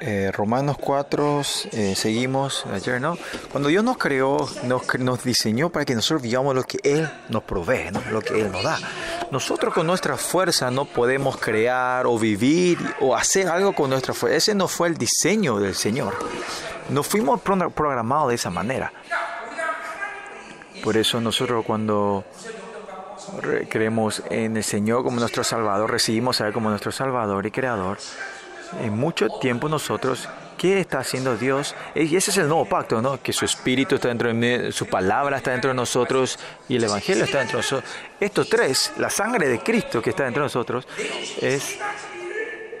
Eh, Romanos 4, eh, seguimos ayer, ¿no? Cuando Dios nos creó, nos, nos diseñó para que nosotros vivamos lo que Él nos provee, ¿no? Lo que Él nos da. Nosotros con nuestra fuerza no podemos crear o vivir o hacer algo con nuestra fuerza. Ese no fue el diseño del Señor. No fuimos programados de esa manera. Por eso nosotros cuando creemos en el Señor como nuestro Salvador, recibimos a Él como nuestro Salvador y Creador, en mucho tiempo nosotros, ¿qué está haciendo Dios? Y ese es el nuevo pacto, ¿no? Que su Espíritu está dentro de su palabra está dentro de nosotros y el Evangelio está dentro de nosotros. Estos tres, la sangre de Cristo que está dentro de nosotros, es,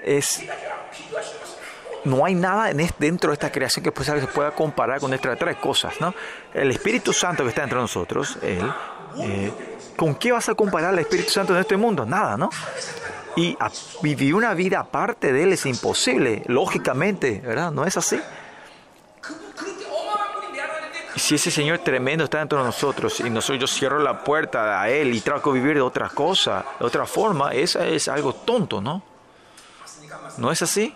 es no hay nada en dentro de esta creación que se pueda comparar con estas tres cosas, ¿no? El Espíritu Santo que está dentro de nosotros, Él, eh, ¿con qué vas a comparar el Espíritu Santo en este mundo? Nada, ¿no? Y vivir una vida aparte de Él es imposible, lógicamente, ¿verdad? ¿No es así? Si ese Señor tremendo está dentro de nosotros y nosotros yo cierro la puerta a Él y trato de vivir de otra cosa, de otra forma, esa es algo tonto, ¿no? ¿No es así?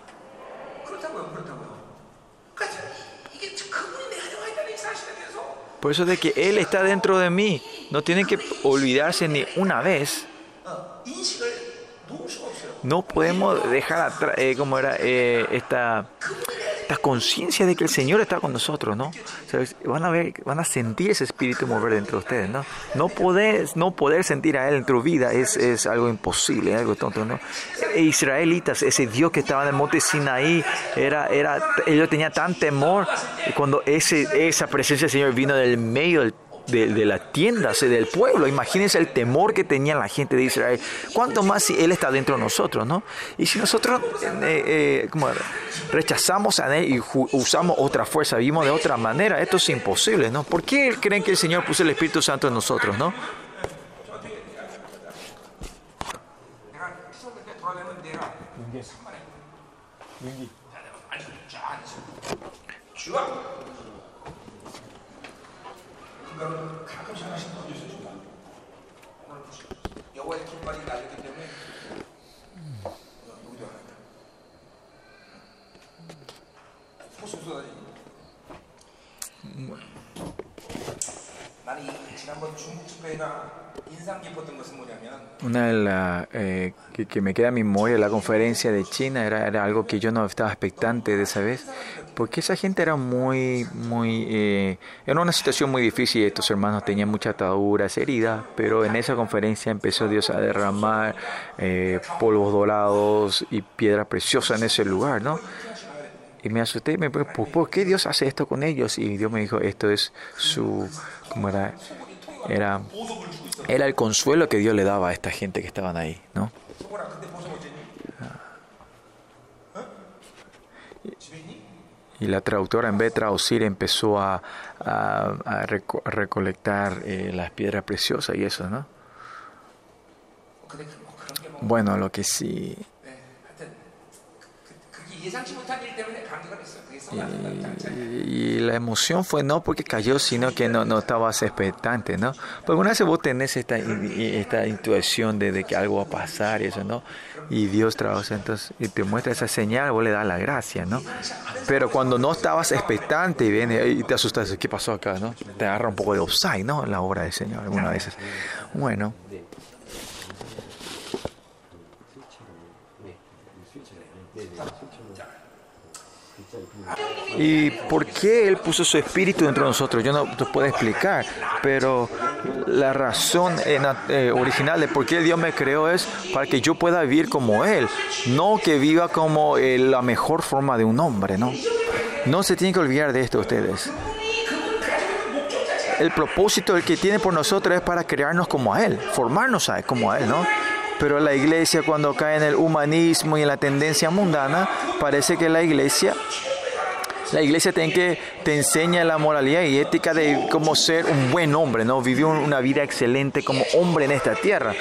Por eso de que Él está dentro de mí, no tienen que olvidarse ni una vez. No podemos dejar atrás, eh, como era eh, esta esta conciencia de que el Señor está con nosotros, ¿no? Van a ver, van a sentir ese espíritu mover dentro de ustedes, ¿no? No poder, no poder sentir a Él en tu vida es, es algo imposible, algo tonto, ¿no? E israelitas, ese Dios que estaba en el monte Sinaí, era, era, ellos tenían tan temor cuando ese, esa presencia del Señor vino del medio del de, de la tienda, del pueblo. Imagínense el temor que tenía la gente de Israel. ¿Cuánto más si Él está dentro de nosotros, no? Y si nosotros eh, eh, rechazamos a Él y usamos otra fuerza, vivimos de otra manera, esto es imposible, ¿no? ¿Por qué creen que el Señor puso el Espíritu Santo en nosotros, no? 가루 가끔씩 하나씩 던져서 준다. 오늘 보시오. 여호와의 깃발이 날리기 때문에 여기도 하나 있다. 음. 호수 쏟아지니. Una de las eh, que, me queda en mi memoria, la conferencia de China, era, algo que yo no estaba expectante de esa vez, porque esa gente era muy, muy, eh, era una situación muy difícil, estos hermanos tenían muchas ataduras, heridas, pero en esa conferencia empezó Dios a derramar eh, polvos dorados y piedras preciosas en ese lugar, ¿no? Y me asusté y me pregunté, ¿por qué Dios hace esto con ellos? Y Dios me dijo, esto es su, ¿cómo era? Era, era el consuelo que Dios le daba a esta gente que estaban ahí, ¿no? Y la traductora en vez de traducir empezó a, recolectar eh, las piedras preciosas y eso, ¿no? Bueno, lo que sí y, la emoción fue no porque cayó, sino que no, no estabas expectante, ¿no? Porque una vez vos tenés esta, esta intuición de, que algo va a pasar y eso, ¿no? Y Dios trabaja, entonces, y te muestra esa señal, vos le das la gracia, ¿no? Pero cuando no estabas expectante y viene y te asustas, ¿qué pasó acá, no? Te agarra un poco de offside, ¿no? La obra del Señor, algunas veces. Bueno. ¿Y por qué Él puso su espíritu dentro de nosotros? Yo no te puedo explicar, pero la razón eh, original de por qué Dios me creó es para que yo pueda vivir como Él, no que viva como eh, la mejor forma de un hombre, ¿no? No se tienen que olvidar de esto ustedes. El propósito el que tiene por nosotros es para crearnos como a Él, formarnos a él, como a Él, ¿no? Pero la iglesia cuando cae en el humanismo y en la tendencia mundana, parece que la iglesia la iglesia te, que, te enseña la moralidad y ética de cómo ser un buen hombre, ¿no? Vivir una vida excelente como hombre en esta tierra.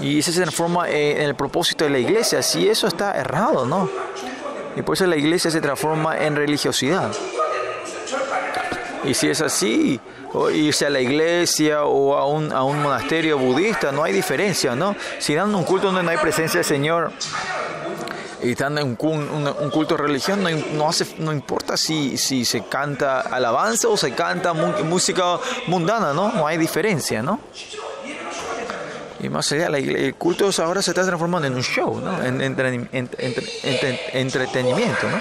Y eso se transforma en el propósito de la iglesia. Si eso está errado, ¿no? Y por eso la iglesia se transforma en religiosidad. Y si es así, o irse a la iglesia o a un, a un monasterio budista, no hay diferencia, ¿no? Si dan un culto donde no hay presencia del Señor, y están en un, culto religión, no, hace, no importa si, si se canta alabanza o se canta música mundana, ¿no? No hay diferencia, ¿no? Y más allá, el culto ahora se está transformando en un show, ¿no? En, entretenimiento, ¿no?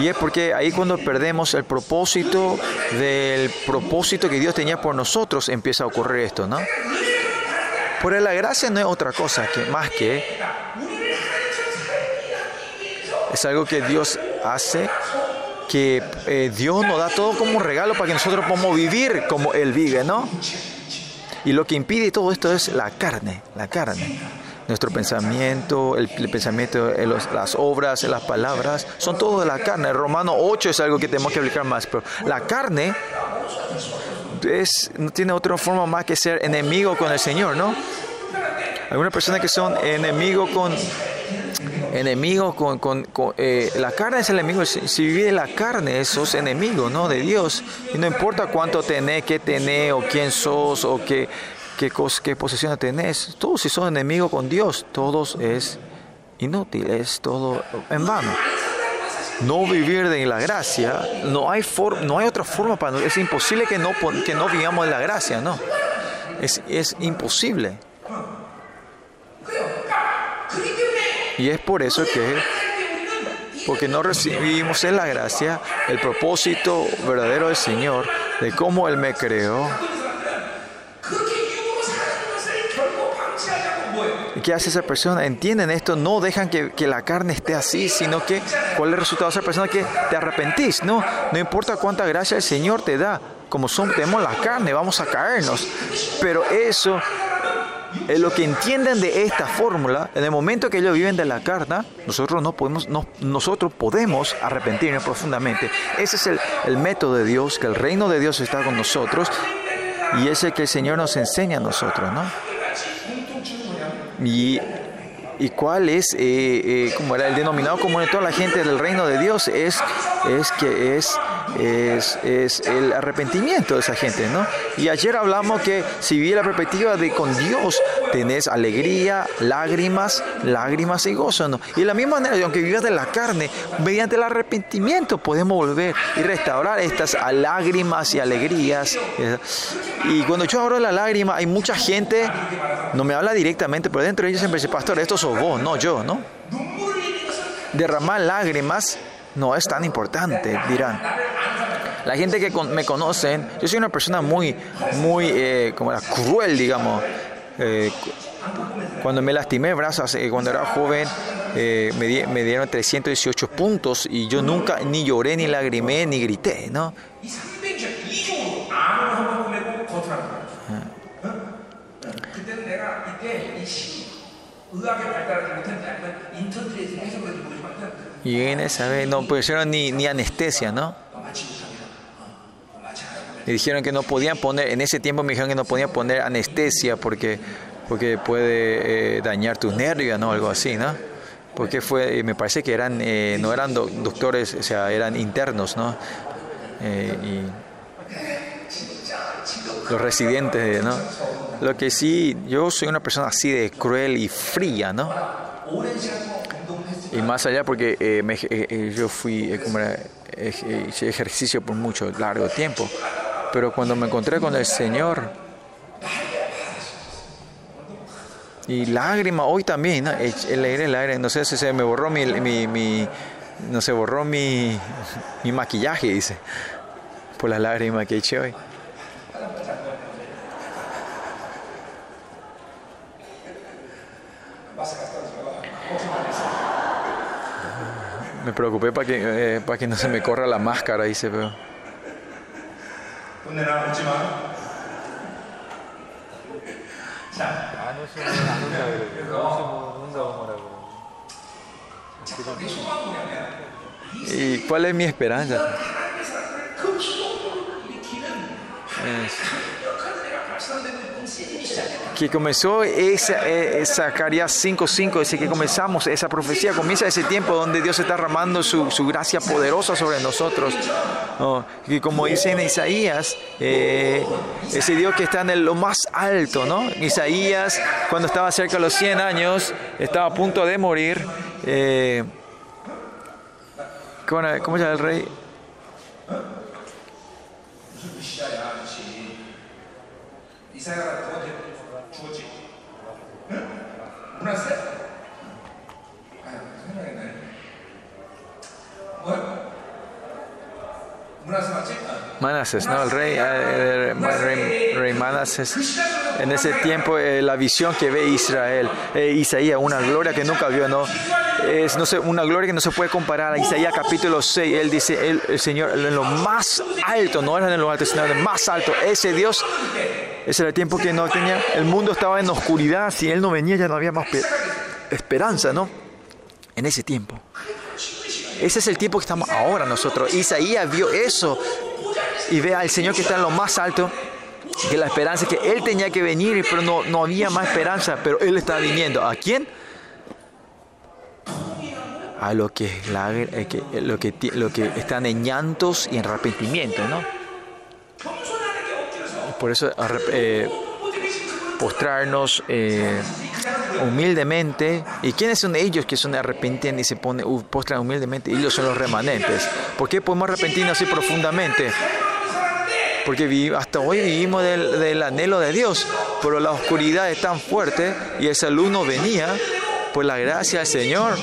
Y es porque ahí cuando perdemos el propósito del propósito que Dios tenía por nosotros, empieza a ocurrir esto, ¿no? Por la gracia no es otra cosa que más que es algo que Dios hace, que eh, Dios nos da todo como un regalo para que nosotros podamos vivir como Él vive, ¿no? Y lo que impide todo esto es la carne, la carne. Nuestro pensamiento, el, pensamiento, las obras, las palabras, son todo de la carne. Romano 8 es algo que tenemos que explicar más, pero la carne es, no tiene otra forma más que ser enemigo con el Señor, ¿no? Algunas personas que son enemigos con enemigo con, con, eh, la carne es el enemigo. Si vive la carne sos enemigo no de Dios. Y no importa cuánto tenés qué tenés o quién sos o qué qué, qué posesión tenés. Todos si son enemigos con Dios todos es inútil es todo en vano. No vivir de la gracia no hay no hay otra forma para es imposible que no que no vivamos de la gracia no es, es imposible y es por eso que, porque no recibimos en la gracia el propósito verdadero del Señor, de cómo Él me creó. ¿Y qué hace esa persona? Entienden esto, no dejan que, la carne esté así, sino que cuál es el resultado de esa persona que te arrepentís, ¿no? No importa cuánta gracia el Señor te da, como somos, tenemos la carne, vamos a caernos, pero eso lo que entienden de esta fórmula, en el momento que ellos viven de la carne, nosotros no podemos, no, nosotros podemos arrepentirnos profundamente. Ese es el, el, método de Dios, que el reino de Dios está con nosotros y ese que el Señor nos enseña a nosotros, ¿no? Y, y cuál es, eh, eh, como el denominado común de toda la gente del reino de Dios, es, es que es es, es, el arrepentimiento de esa gente, ¿no? Y ayer hablamos que si vive la perspectiva de con Dios, tenés alegría, lágrimas, lágrimas y gozo, ¿no? Y de la misma manera, aunque vivas de la carne, mediante el arrepentimiento podemos volver y restaurar estas lágrimas y alegrías. Y cuando yo hablo de la lágrima, hay mucha gente, no me habla directamente, pero dentro de ellos siempre dice, pastor, esto sos vos, no yo, ¿no? Derramar lágrimas no es tan importante, dirán. La gente que me conocen, yo soy una persona muy, muy, eh, como era, cruel, digamos. Eh, cuando me lastimé brazos, eh, cuando era joven, me, me, dieron 318 puntos y yo nunca ni lloré, ni lagrimé, ni grité, ¿no? Y en esa vez no pusieron ni, ni anestesia, ¿no? Me dijeron que no podían poner, en ese tiempo me dijeron que no podían poner anestesia porque, porque puede eh, dañar tus nervios, ¿no? Algo así, ¿no? Porque fue, me parece que eran, eh, no eran doctores, o sea, eran internos, ¿no? Eh, y los residentes, ¿no? Lo que sí, yo soy una persona así de cruel y fría, ¿no? Y más allá porque eh, eh, eh, yo fui, hice ejercicio por mucho largo tiempo, pero cuando me encontré con el Señor, y lágrima hoy también, el aire, el aire, no sé si se me borró mi, mi, no se borró mi, mi maquillaje, dice, por las lágrimas que eché hoy. Me preocupé para que, eh, para que no se me corra la máscara, dice, pero... ¿Y cuál es mi esperanza? Es que comenzó esa, eh, Zacarías 5.5, dice que comenzamos, esa profecía comienza ese tiempo donde Dios está derramando su, su gracia poderosa sobre nosotros. Y como dice en Isaías, eh, ese Dios que está en lo más alto, ¿no? Isaías, cuando estaba cerca de los 100 años, estaba a punto de morir. Eh, ¿cómo, ¿Cómo se llama el rey? Manases, ¿no? El rey, eh, el rey, Manases. En ese tiempo, eh, la visión que ve Israel, eh, Isaías, una gloria que nunca vio, ¿no? Es no sé, una gloria que no se puede comparar a Isaías capítulo 6. Él dice, el Señor, en lo más alto, no era en lo alto, sino en lo más alto. Ese Dios, ese era el tiempo que no tenía, el mundo estaba en oscuridad. Si Él no venía, ya no había más esperanza, ¿no? En ese tiempo. Ese es el tiempo que estamos ahora nosotros. Isaías vio eso y ve al Señor que está en lo más alto, que la esperanza que Él tenía que venir, pero no, no había más esperanza, pero Él estaba viniendo. ¿A quién? A lo que, eh, lo que, lo que están en llantos y en arrepentimiento, ¿no? Por eso eh, postrarnos eh, humildemente. ¿Y quiénes son ellos que son arrepentidos y se ponen, postran humildemente? Ellos son los remanentes. ¿Por qué podemos arrepentirnos así profundamente? Porque hasta hoy vivimos del, anhelo de Dios, pero la oscuridad es tan fuerte y ese luz no venía por la gracia del Señor.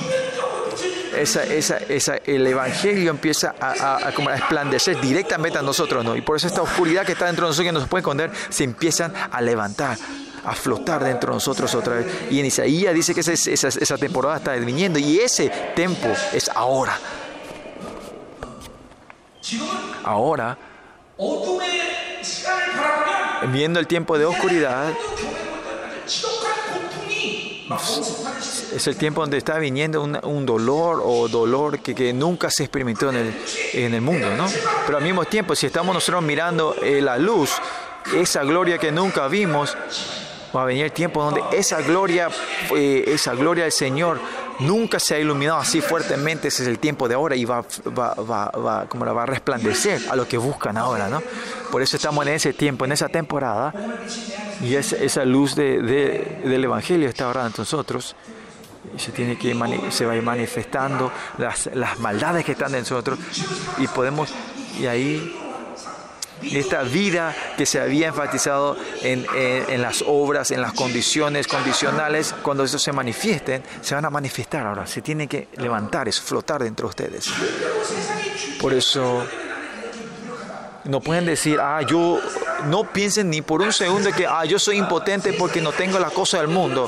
Esa, esa, esa, el Evangelio empieza a, a, a esplandecer directamente a nosotros, ¿no? Y por eso esta oscuridad que está dentro de nosotros, que no se puede esconder, se empiezan a levantar, a flotar dentro de nosotros otra vez. Y en Isaías dice que esa, esa, esa temporada está viniendo y ese tiempo es ahora. Ahora viendo el tiempo de oscuridad, es el tiempo donde está viniendo un, dolor o dolor que, nunca se experimentó en el, en el, mundo, ¿no? Pero al mismo tiempo, si estamos nosotros mirando eh, la luz, esa gloria que nunca vimos, va a venir el tiempo donde esa gloria, eh, esa gloria del Señor nunca se ha iluminado así fuertemente, ese es el tiempo de ahora y va, va, va, va, como va a resplandecer a lo que buscan ahora, ¿no? Por eso estamos en ese tiempo, en esa temporada, y esa luz de, del Evangelio está ahora entre nosotros. Se, tiene que se va manifestando las, las maldades que están en nosotros y podemos, y ahí esta vida que se había enfatizado en, las obras, en las condiciones condicionales, cuando eso se manifiesten, se van a manifestar ahora. Se tiene que levantar, es flotar dentro de ustedes. Por eso no pueden decir, ah, yo no piensen ni por un segundo que, ah, yo soy impotente porque no tengo la cosa del mundo.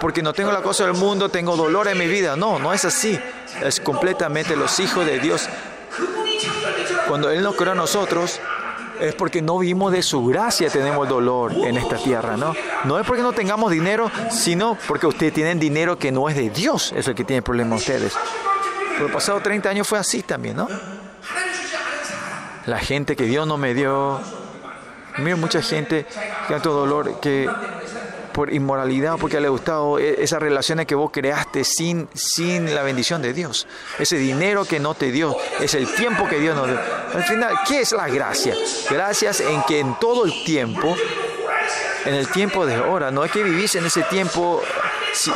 Porque no tengo la cosa del mundo, tengo dolor en mi vida. No, no es así. Es completamente los hijos de Dios cuando Él nos creó a nosotros, es porque no vimos de su gracia tenemos dolor en esta tierra, ¿no? No es porque no tengamos dinero, sino porque ustedes tienen dinero que no es de Dios, es el que tiene problema ustedes. Por los pasados 30 años fue así también, ¿no? La gente que Dios no me dio. Mira, mucha gente que tanto dolor que por inmoralidad, porque le ha gustado e, esas relaciones que vos creaste sin, sin la bendición de Dios. Ese dinero que no te dio, es el tiempo que Dios nos dio. Al final, ¿qué es la gracia? Gracias en que en todo el tiempo, en el tiempo de ahora, no es que vivís en ese tiempo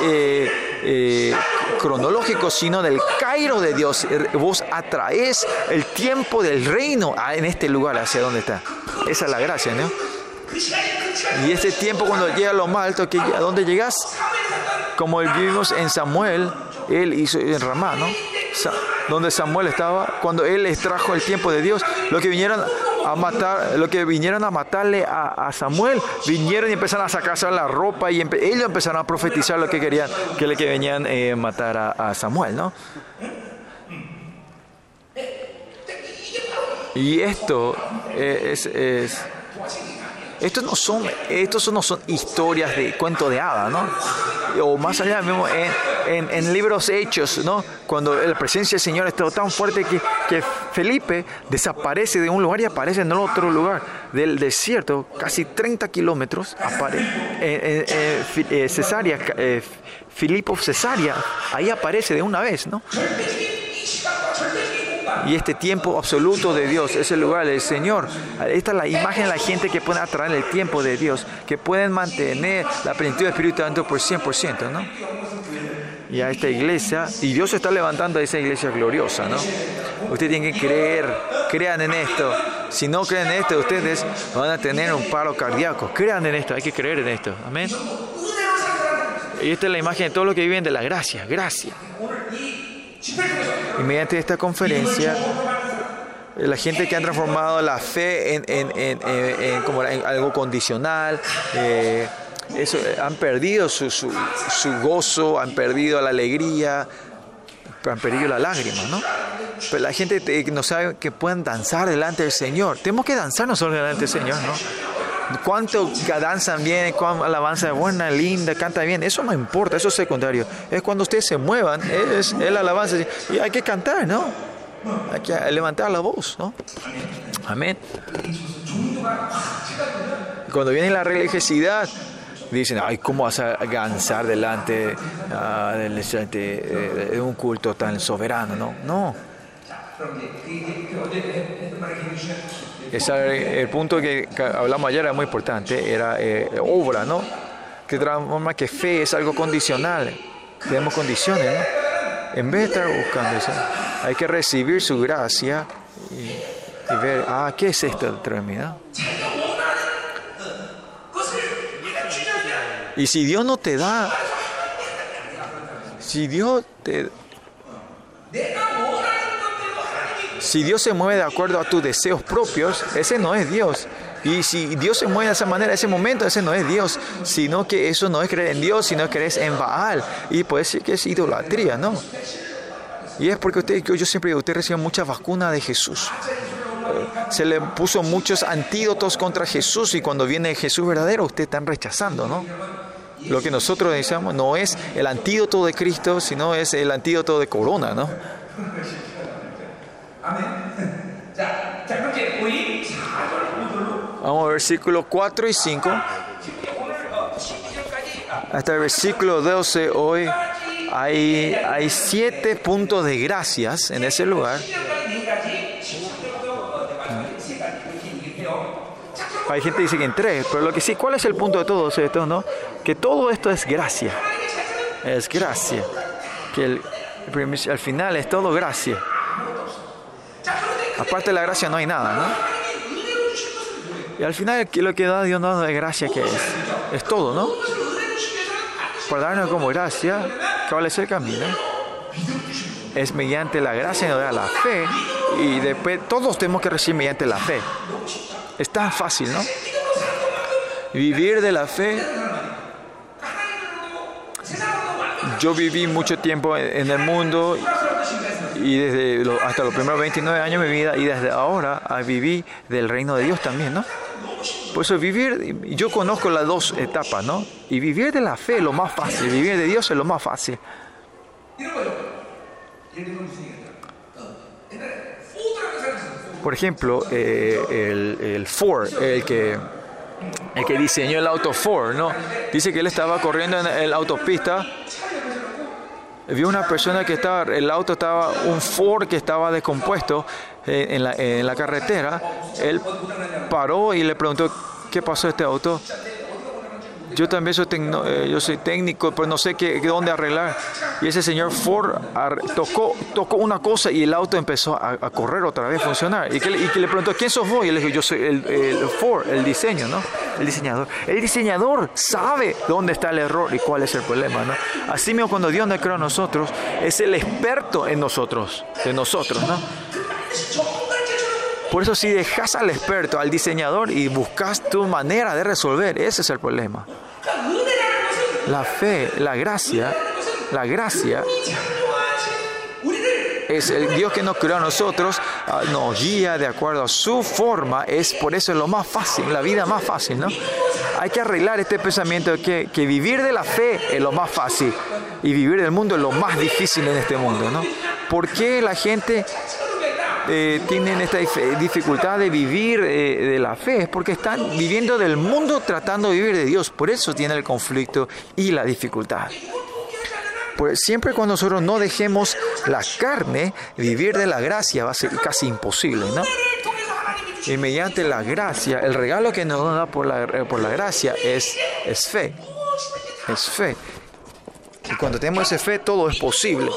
eh, eh, cronológico, sino del Cairo de Dios. Vos atraes el tiempo del reino en este lugar hacia donde está. Esa es la gracia, ¿no? Y ese tiempo cuando llega lo más alto, ¿a dónde llegas? Como vimos en Samuel, él hizo en Ramá, ¿no? Donde Samuel estaba, cuando él les trajo el tiempo de Dios, lo que vinieron a matar, lo que vinieron a matarle a, Samuel, vinieron y empezaron a sacarse la ropa y ellos empezaron a profetizar lo que querían, que le que venían a eh, matar a, Samuel, ¿no? Y esto eh, es Estos no son, estos no son historias de cuento de hadas, ¿no? O más allá, mismo en, libros hechos, ¿no? Cuando la presencia del Señor está tan fuerte que, Felipe desaparece de un lugar y aparece en otro lugar del desierto, casi 30 kilómetros, aparece en, en, Cesarea, Filipo Cesarea, ahí aparece de una vez, ¿no? Y este tiempo absoluto de Dios, es el lugar del Señor. Esta es la imagen de la gente que puede atraer el tiempo de Dios, que pueden mantener la plenitud del Espíritu Santo por 100%, ¿no? Y a esta iglesia, y Dios está levantando a esa iglesia gloriosa, ¿no? Ustedes tienen que creer, crean en esto. Si no creen en esto, ustedes van a tener un paro cardíaco. Crean en esto, hay que creer en esto. Amén. Y esta es la imagen de todo lo que viven de la gracia, gracia. Y mediante esta conferencia, la gente que ha transformado la fe en, como algo condicional, eh, eso, han perdido su, su, gozo, han perdido la alegría, han perdido la lágrima, ¿no? La gente que no sabe que puedan danzar delante del Señor. Tenemos que danzar nosotros delante del Señor, ¿no? Cuánto danzan bien, cuánto alabanza buena, linda, canta bien, eso no importa, eso es secundario. Es cuando ustedes se muevan, es el alabanza y hay que cantar, ¿no? Hay que levantar la voz, ¿no? Amén. Cuando viene la religiosidad, dicen, ay, ¿cómo vas a danzar delante ah, de un culto tan soberano? No, no el punto que hablamos ayer era muy importante, era eh, obra, ¿no? Que transforma que fe es algo condicional. Tenemos condiciones, ¿no? En vez de estar buscando eso, hay que recibir su gracia y, ver, ah, ¿qué es esto determinado? Y si Dios no te da, si Dios te si Dios se mueve de acuerdo a tus deseos propios, ese no es Dios. Y si Dios se mueve de esa manera, ese momento, ese no es Dios, sino que eso no es creer en Dios, sino creer en Baal. Y puede ser que es idolatría, ¿no? Y es porque usted, yo siempre digo, usted recibe muchas vacunas de Jesús. Se le puso muchos antídotos contra Jesús y cuando viene Jesús verdadero, usted están rechazando, ¿no? Lo que nosotros decimos no es el antídoto de Cristo, sino es el antídoto de corona, ¿no? Vamos a versículo 4 y 5. Hasta el versículo 12 hoy hay, hay siete puntos de gracias en ese lugar. Hay gente que dice que en tres, pero lo que sí, ¿cuál es el punto de todo esto? No? Que todo esto es gracia. Es gracia. Que al final es todo gracia. Aparte de la gracia no hay nada, ¿no? Y al final lo que da Dios nos de gracia que es, es todo, ¿no? Por darnos como gracia, ¿cuál es el camino? Es mediante la gracia nos da la fe y después todos tenemos que recibir mediante la fe. Es tan fácil, ¿no? Vivir de la fe. Yo viví mucho tiempo en el mundo y desde hasta los primeros 29 años de mi vida y desde ahora viví del reino de Dios también, ¿no? Por eso vivir, yo conozco las dos etapas, ¿no? Y vivir de la fe es lo más fácil, vivir de Dios es lo más fácil. Por ejemplo, eh, el, el Ford, el que, el que diseñó el auto Ford, ¿no? Dice que él estaba corriendo en la autopista vio una persona que estaba, el auto estaba, un Ford que estaba descompuesto eh, en, la, en la carretera. Él paró y le preguntó, ¿qué pasó este auto? Yo también soy, eh, yo técnico, pero no sé qué, dónde arreglar. Y ese señor Ford tocó, tocó una cosa y el auto empezó a, correr otra vez, a funcionar. Y que, y que, le preguntó, ¿quién sos vos? Y le dijo, yo soy el, Ford, el diseño, ¿no? El diseñador. El diseñador sabe dónde está el error y cuál es el problema, ¿no? Así mismo cuando Dios nos creó a nosotros, es el experto en nosotros, de nosotros, ¿no? Por eso si dejas al experto, al diseñador y buscas tu manera de resolver, ese es el problema. La fe, la gracia, la gracia es el Dios que nos creó a nosotros, ah, nos guía de acuerdo a su forma, es por eso es lo más fácil, la vida más fácil, ¿no? Hay que arreglar este pensamiento de que, que vivir de la fe es lo más fácil y vivir del mundo es lo más difícil en este mundo, ¿no? ¿Por qué la gente eh, tienen esta dificultad de vivir eh, de la fe, es porque están viviendo del mundo tratando de vivir de Dios. Por eso tiene el conflicto y la dificultad. Pues siempre cuando nosotros no dejemos la carne, vivir de la gracia va a ser casi imposible, ¿no? Y mediante la gracia, el regalo que nos da por la, eh, por la gracia es, es fe. Es fe. Y cuando tenemos esa fe, todo es posible.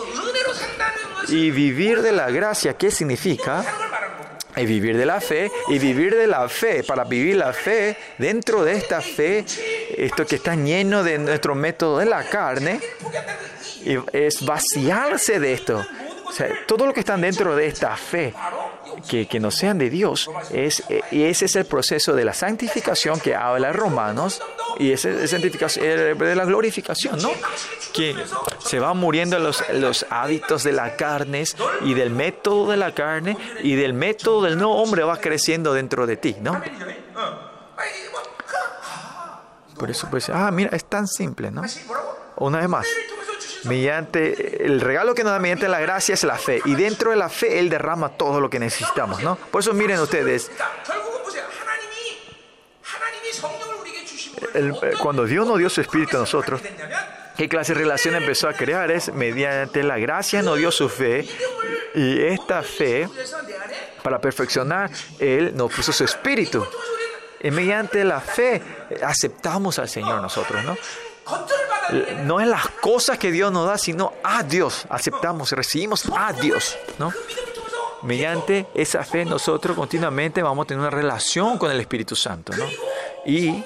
Y vivir de la gracia, ¿qué significa? Y vivir de la fe, y vivir de la fe, para vivir la fe, dentro de esta fe, esto que está lleno de nuestro método de la carne, es vaciarse de esto. O sea, todo lo que está dentro de esta fe, que, no sean de Dios, es, y ese es el proceso de la santificación que habla Romanos, y ese es de la glorificación, ¿no? Que se van muriendo los, los hábitos de la carne y del método de la carne, y del método del no hombre va creciendo dentro de ti, ¿no? Por eso, pues, ah, mira, es tan simple, ¿no? Una vez más mediante el regalo que nos da mediante la gracia es la fe. Y dentro de la fe él derrama todo lo que necesitamos no por eso miren ustedes. Cuando Dios nos dio su espíritu a nosotros qué clase de relación empezó a crear es mediante la gracia nos dio su fe. Y esta fe para perfeccionar él nos puso su espíritu. Y mediante la fe aceptamos al Señor nosotros no no es las cosas que Dios nos da, sino a Dios. Aceptamos, recibimos a Dios, ¿no? Mediante esa fe nosotros continuamente vamos a tener una relación con el Espíritu Santo, ¿no? Y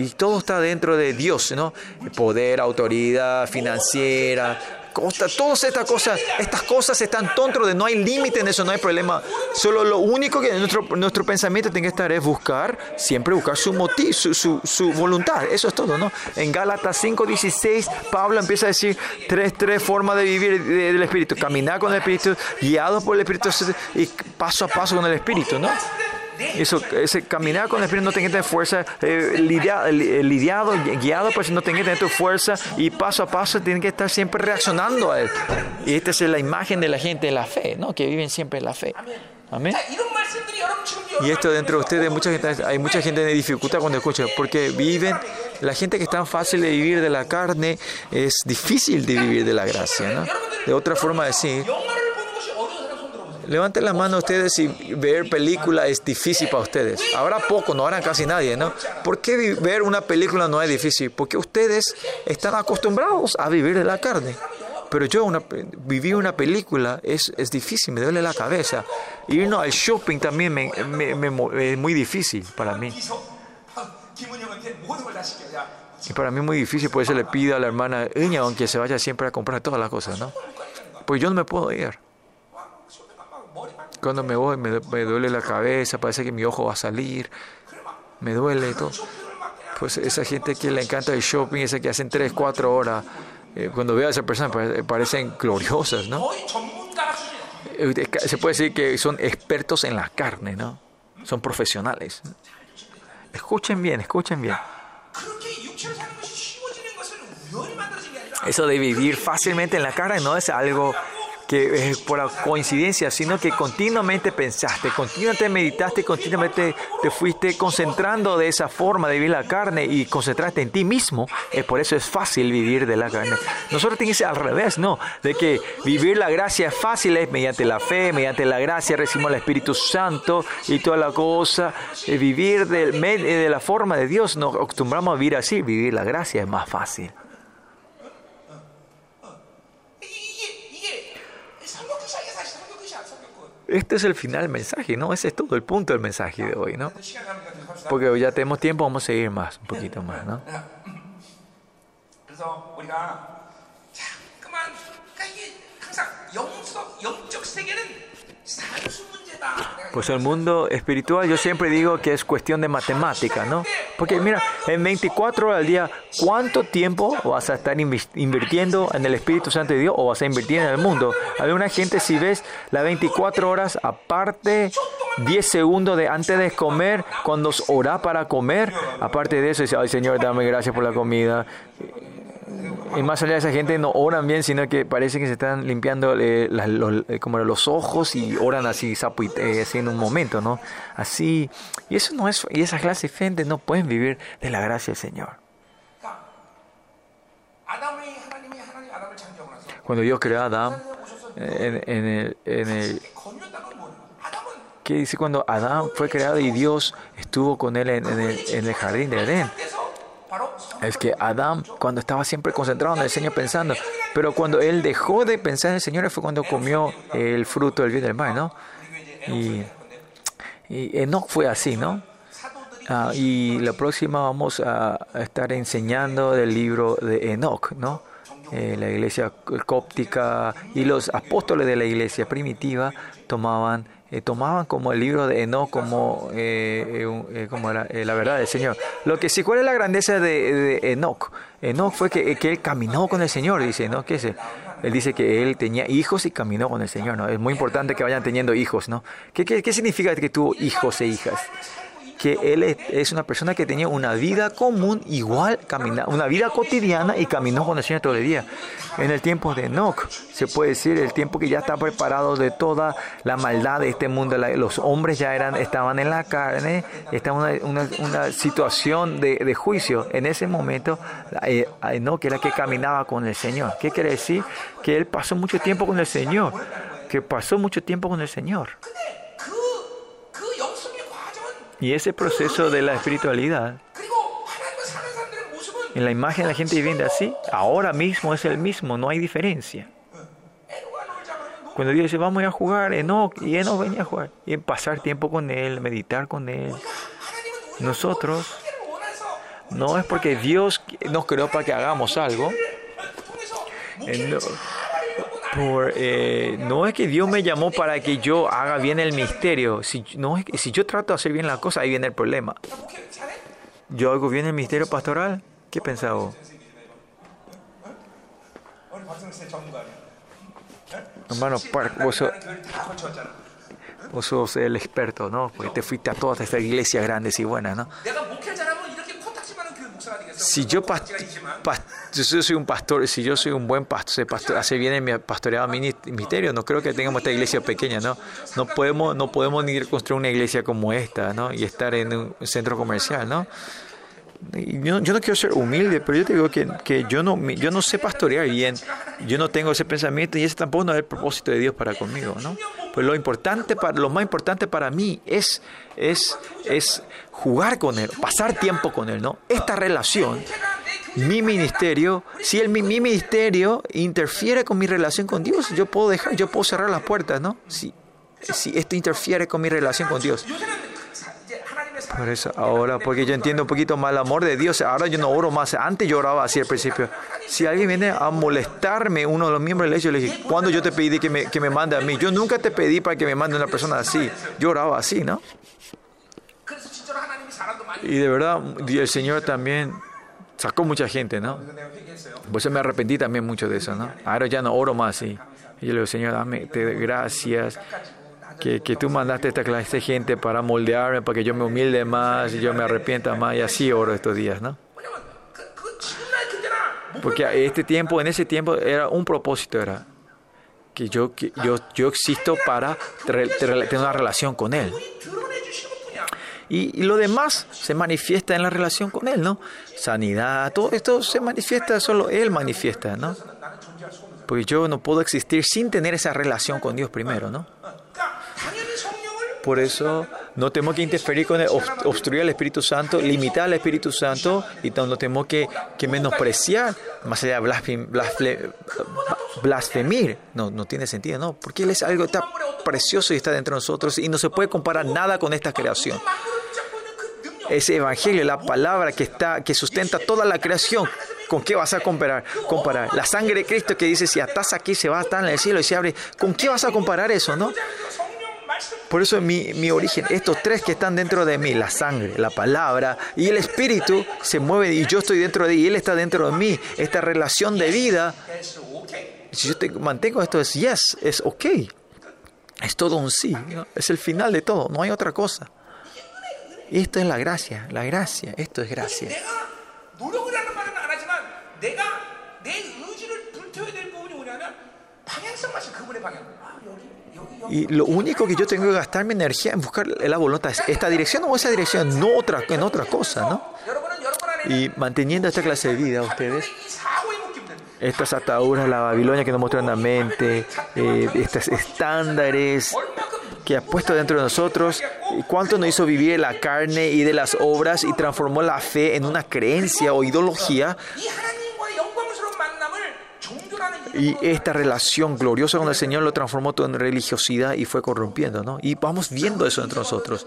y todo está dentro de Dios, ¿no? Poder, autoridad financiera, todas estas cosas, estas cosas están dentro de no hay límite en eso, no hay problema. Solo lo único que nuestro, nuestro pensamiento tiene que estar es buscar, siempre buscar su motivo, su, su, voluntad. Eso es todo, ¿no? En Gálatas 5.16, Pablo empieza a decir tres, tres formas de vivir del Espíritu. Caminar con el Espíritu, guiado por el Espíritu y paso a paso con el Espíritu, ¿no? Eso, ese caminar con el Espíritu no tiene que tener fuerza, eh, lidiado, lidiado, guiado, pues no tiene que tener tu fuerza y paso a paso tiene que estar siempre reaccionando a él. Y esta es la imagen de la gente de la fe, ¿no? Que viven siempre en la fe. Amén. Y esto dentro de ustedes, mucha gente, hay mucha gente de dificultad cuando escucha, porque viven, la gente que es tan fácil de vivir de la carne, es difícil de vivir de la gracia, ¿no? De otra forma de decir, Levanten la mano ustedes y ver película es difícil para ustedes. Ahora poco, no harán casi nadie, ¿no? ¿Por qué ver una película no es difícil? Porque ustedes están acostumbrados a vivir de la carne. Pero yo una, vivir una película es, es difícil, me duele la cabeza. Irnos al shopping también me, es muy difícil para mí. Y para mí es muy difícil, por eso le pido a la hermana Iña, aunque se vaya siempre a comprar todas las cosas, ¿no? Pues yo no me puedo ir. Cuando me voy me, duele la cabeza, parece que mi ojo va a salir, me duele todo. Pues esa gente que le encanta el shopping, esa que hacen 3, 4 horas, eh, cuando veo a esa persona parecen gloriosas, ¿no? Eh, se puede decir que son expertos en la carne, ¿no? Son profesionales. Escuchen bien, escuchen bien. Eso de vivir fácilmente en la carne no es algo que es por coincidencia, sino que continuamente pensaste, continuamente meditaste, continuamente te fuiste concentrando de esa forma de vivir la carne y concentraste en ti mismo. Es por eso es fácil vivir de la carne. Nosotros tenemos al revés, ¿no? De que vivir la gracia es fácil, es mediante la fe, mediante la gracia recibimos el Espíritu Santo y toda la cosa. Vivir de, de la forma de Dios, nos acostumbramos a vivir así, vivir la gracia es más fácil. Este es el final del mensaje, ¿no? Ese es todo el punto del mensaje de hoy, ¿no? Porque ya tenemos tiempo, vamos a seguir más, un poquito más, ¿no? Pues el mundo espiritual yo siempre digo que es cuestión de matemática, ¿no? Porque mira, en 24 horas al día, ¿cuánto tiempo vas a estar invirtiendo en el Espíritu Santo de Dios o vas a invertir en el mundo? Alguna gente si ves las 24 horas aparte 10 segundos de antes de comer, cuando orá para comer, aparte de eso dice, ay Señor, dame gracias por la comida y más allá de esa gente no oran bien, sino que parece que se están limpiando eh, los, eh, como los ojos y oran así, sapo así en un momento, ¿no? Así. Y eso no es, y esa clase de gente no pueden vivir de la gracia del Señor. Cuando Dios creó a Adán, eh, en, el, en ¿Qué dice cuando Adán fue creado y Dios estuvo con él en, el, en el jardín de Edén? es que Adán, cuando estaba siempre concentrado en el Señor pensando, pero cuando él dejó de pensar en el Señor fue cuando comió el fruto del bien del mal, ¿no? Y, y eh, Enoch fue así, ¿no? Ah, y la próxima vamos a estar enseñando del libro de Enoch, ¿no? Eh, la iglesia cóptica y los apóstoles de la iglesia primitiva tomaban eh, tomaban como el libro de Enoch como, eh, eh, eh, como eh, la verdad del Señor. Lo que sí, ¿cuál es la grandeza de, de Enoch? Enoch fue que, que él caminó con el Señor, dice, ¿no? ¿Qué es? Él Él dice que él tenía hijos y caminó con el Señor, ¿no? Es muy importante que vayan teniendo hijos, ¿no? ¿Qué, qué, qué significa que tuvo hijos e hijas? Que él es- una persona que tenía una vida común, igual, camina, una vida cotidiana y caminó con el Señor todo el día. En el tiempo de Enoch, se puede decir, el tiempo que ya está preparado de toda la maldad de este mundo, los hombres ya eran, estaban en la carne, estaba en una, una- situación de, de juicio. En ese momento, eh, Enoch era que caminaba con el Señor. ¿Qué quiere decir? Que él pasó mucho tiempo con el Señor, que pasó mucho tiempo con el Señor. Y ese proceso de la espiritualidad, en la imagen de la gente viviente así, ahora mismo es el mismo, no hay diferencia. Cuando Dios dice, vamos a, ir a jugar, Enoch, y Enoch venía a jugar, y pasar tiempo con Él, meditar con Él. Nosotros, no es porque Dios nos creó para que hagamos algo, eh, por, eh, no es que Dios me llamó para que yo haga bien el misterio. Si, no es que, si yo trato de hacer bien la cosa, ahí viene el problema. ¿Yo hago bien el misterio pastoral? ¿Qué pensaba? Hermano, vos sos, vos sos el experto, ¿no? Porque te fuiste a todas estas iglesias grandes y buenas, ¿no? si yo, soy un pastor, si yo soy un buen pastor, pastor hace bien en mi pastoreado ministerio, no creo que tengamos esta iglesia pequeña, ¿no? No podemos, no podemos ni construir una iglesia como esta, ¿no? Y estar en un centro comercial, ¿no? Yo, no quiero ser humilde, pero yo te digo que, yo, no, yo no sé pastorear bien, yo no tengo ese pensamiento y ese tampoco no es el propósito de Dios para conmigo, ¿no? Pues lo importante, lo más importante para mí es, es, es jugar con Él, pasar tiempo con Él, ¿no? Esta relación, mi ministerio, si el, mi, mi ministerio interfiere con mi relación con Dios, yo puedo dejar, yo puedo cerrar las puertas, ¿no? Si, si esto interfiere con mi relación con Dios. Por eso ahora, porque yo entiendo un poquito más el amor de Dios, ahora yo no oro más, antes yo oraba así al principio. Si alguien viene a molestarme, uno de los miembros del hecho, le dije, ¿cuándo yo te pedí que me, que me mande a mí? Yo nunca te pedí para que me mande una persona así, yo oraba así, ¿no? Y de verdad, el Señor también sacó mucha gente, ¿no? Por eso me arrepentí también mucho de eso, ¿no? Ahora ya no oro más, sí. Y yo le digo, Señor, dame, te gracias. Que, que, tú mandaste esta clase de gente para moldearme, para que yo me humilde más y yo me arrepienta más. Y así oro estos días, ¿no? Porque este tiempo, en ese tiempo, era un propósito, era que yo, que yo, yo existo para tener una relación con Él y, lo demás se manifiesta en la relación con Él, ¿no? Sanidad, todo esto se manifiesta, solo Él manifiesta, ¿no? Porque yo no puedo existir sin tener esa relación con Dios primero, ¿no? Por eso no tenemos que interferir con el, obstruir al Espíritu Santo, limitar al Espíritu Santo y no tenemos que, menospreciar, más allá de blasfemir. No, no tiene sentido, ¿no? Porque Él es algo tan precioso y está dentro de nosotros y no se puede comparar nada con esta creación ese evangelio, la palabra que, está, que sustenta toda la creación. ¿Con qué vas a comparar? comparar? La sangre de Cristo que dice, si atas aquí, se va a estar en el cielo y se abre. ¿Con qué vas a comparar eso, no? Por eso mi, mi, origen, estos tres que están dentro de mí, la sangre, la palabra y el espíritu, se mueven y yo estoy dentro de él y él está dentro de mí. Esta relación de vida, si yo te mantengo esto es yes, es ok. Es todo un sí, es el final de todo, no hay otra cosa. Esto es la gracia, la gracia, esto es gracia. Y lo único que yo tengo que gastar mi energía en buscar la voluntad es esta dirección o esa dirección, no otra, en otra cosa, ¿no? Y manteniendo esta clase de vida, ustedes, estas ataduras, la Babilonia que nos muestran la mente, eh, estos estándares que ha puesto dentro de nosotros, cuánto nos hizo vivir de la carne y de las obras y transformó la fe en una creencia o ideología. Y esta relación gloriosa con el Señor lo transformó todo en religiosidad y fue corrompiendo, ¿no? Y vamos viendo eso entre nosotros.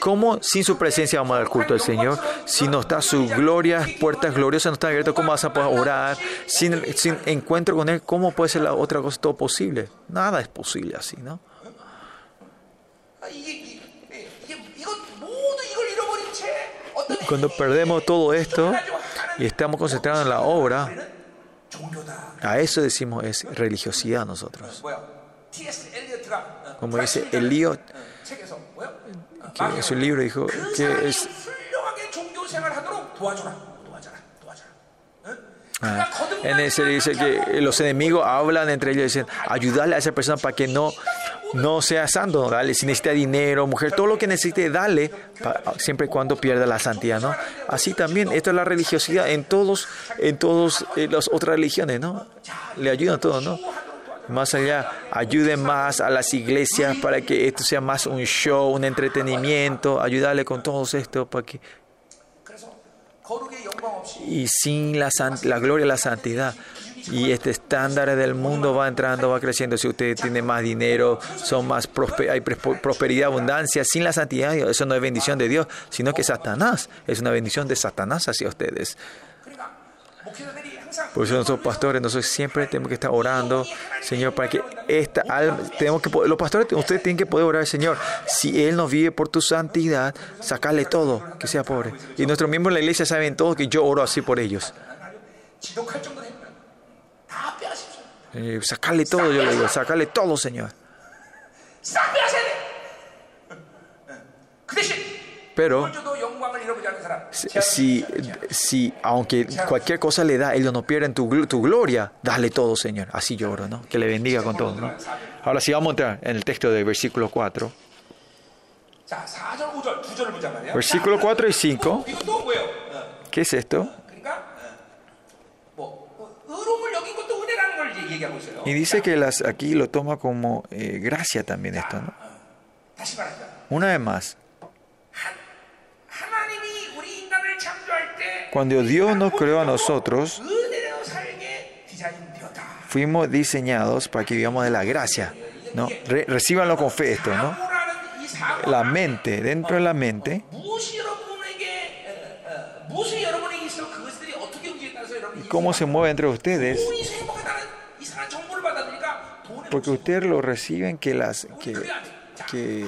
¿Cómo sin su presencia vamos al culto del Señor? Si no está su gloria, puertas gloriosas no están abiertas, ¿cómo vas a poder orar? Sin, sin encuentro con Él, ¿cómo puede ser la otra cosa todo posible? Nada es posible así, ¿no? Cuando perdemos todo esto y estamos concentrados en la obra, a eso decimos es religiosidad nosotros. Como dice Eliot, que en su libro dijo que es Ah, En ese dice que los enemigos hablan entre ellos y dicen, ayudarle a esa persona para que no, no sea santo, dale, si necesita dinero, mujer, todo lo que necesite, dale, siempre y cuando pierda la santidad, ¿no? Así también, esto es la religiosidad en todos, en todos eh, las otras religiones, ¿no? Le ayudan a todos, ¿no? Más allá, ayuden más a las iglesias para que esto sea más un show, un entretenimiento, ayudarle con todo esto para que y sin la, la gloria la santidad. Y este estándar del mundo va entrando, va creciendo. Si usted tiene más dinero, son más hay prospe- prosperidad, abundancia. Sin la santidad, eso no es bendición de Dios, sino que Satanás es una bendición de Satanás hacia ustedes. Por eso nosotros pastores, nosotros siempre tenemos que estar orando, Señor, para que esta alma, tenemos que, los pastores, ustedes tienen que poder orar, Señor, si Él nos vive por tu santidad, sacarle todo, que sea pobre. Y nuestros miembros de la iglesia saben todo que yo oro así por ellos. Eh, sacarle todo, yo le digo, sacarle todo, Señor. Pero si, si aunque cualquier cosa le da, ellos no pierden tu, tu gloria, dale todo, Señor. Así lloro ¿no? Que le bendiga con todo, ¿no? Ahora sí, vamos a entrar en el texto del versículo 4. Versículo 4 y 5. ¿Qué es esto? Y dice que las, aquí lo toma como eh, gracia también esto, ¿no? Una vez más, Cuando Dios nos creó a nosotros, fuimos diseñados para que vivamos de la gracia. ¿no? Re recíbanlo con fe esto. ¿no? La mente, dentro de la mente, y cómo se mueve entre ustedes, porque ustedes lo reciben que las que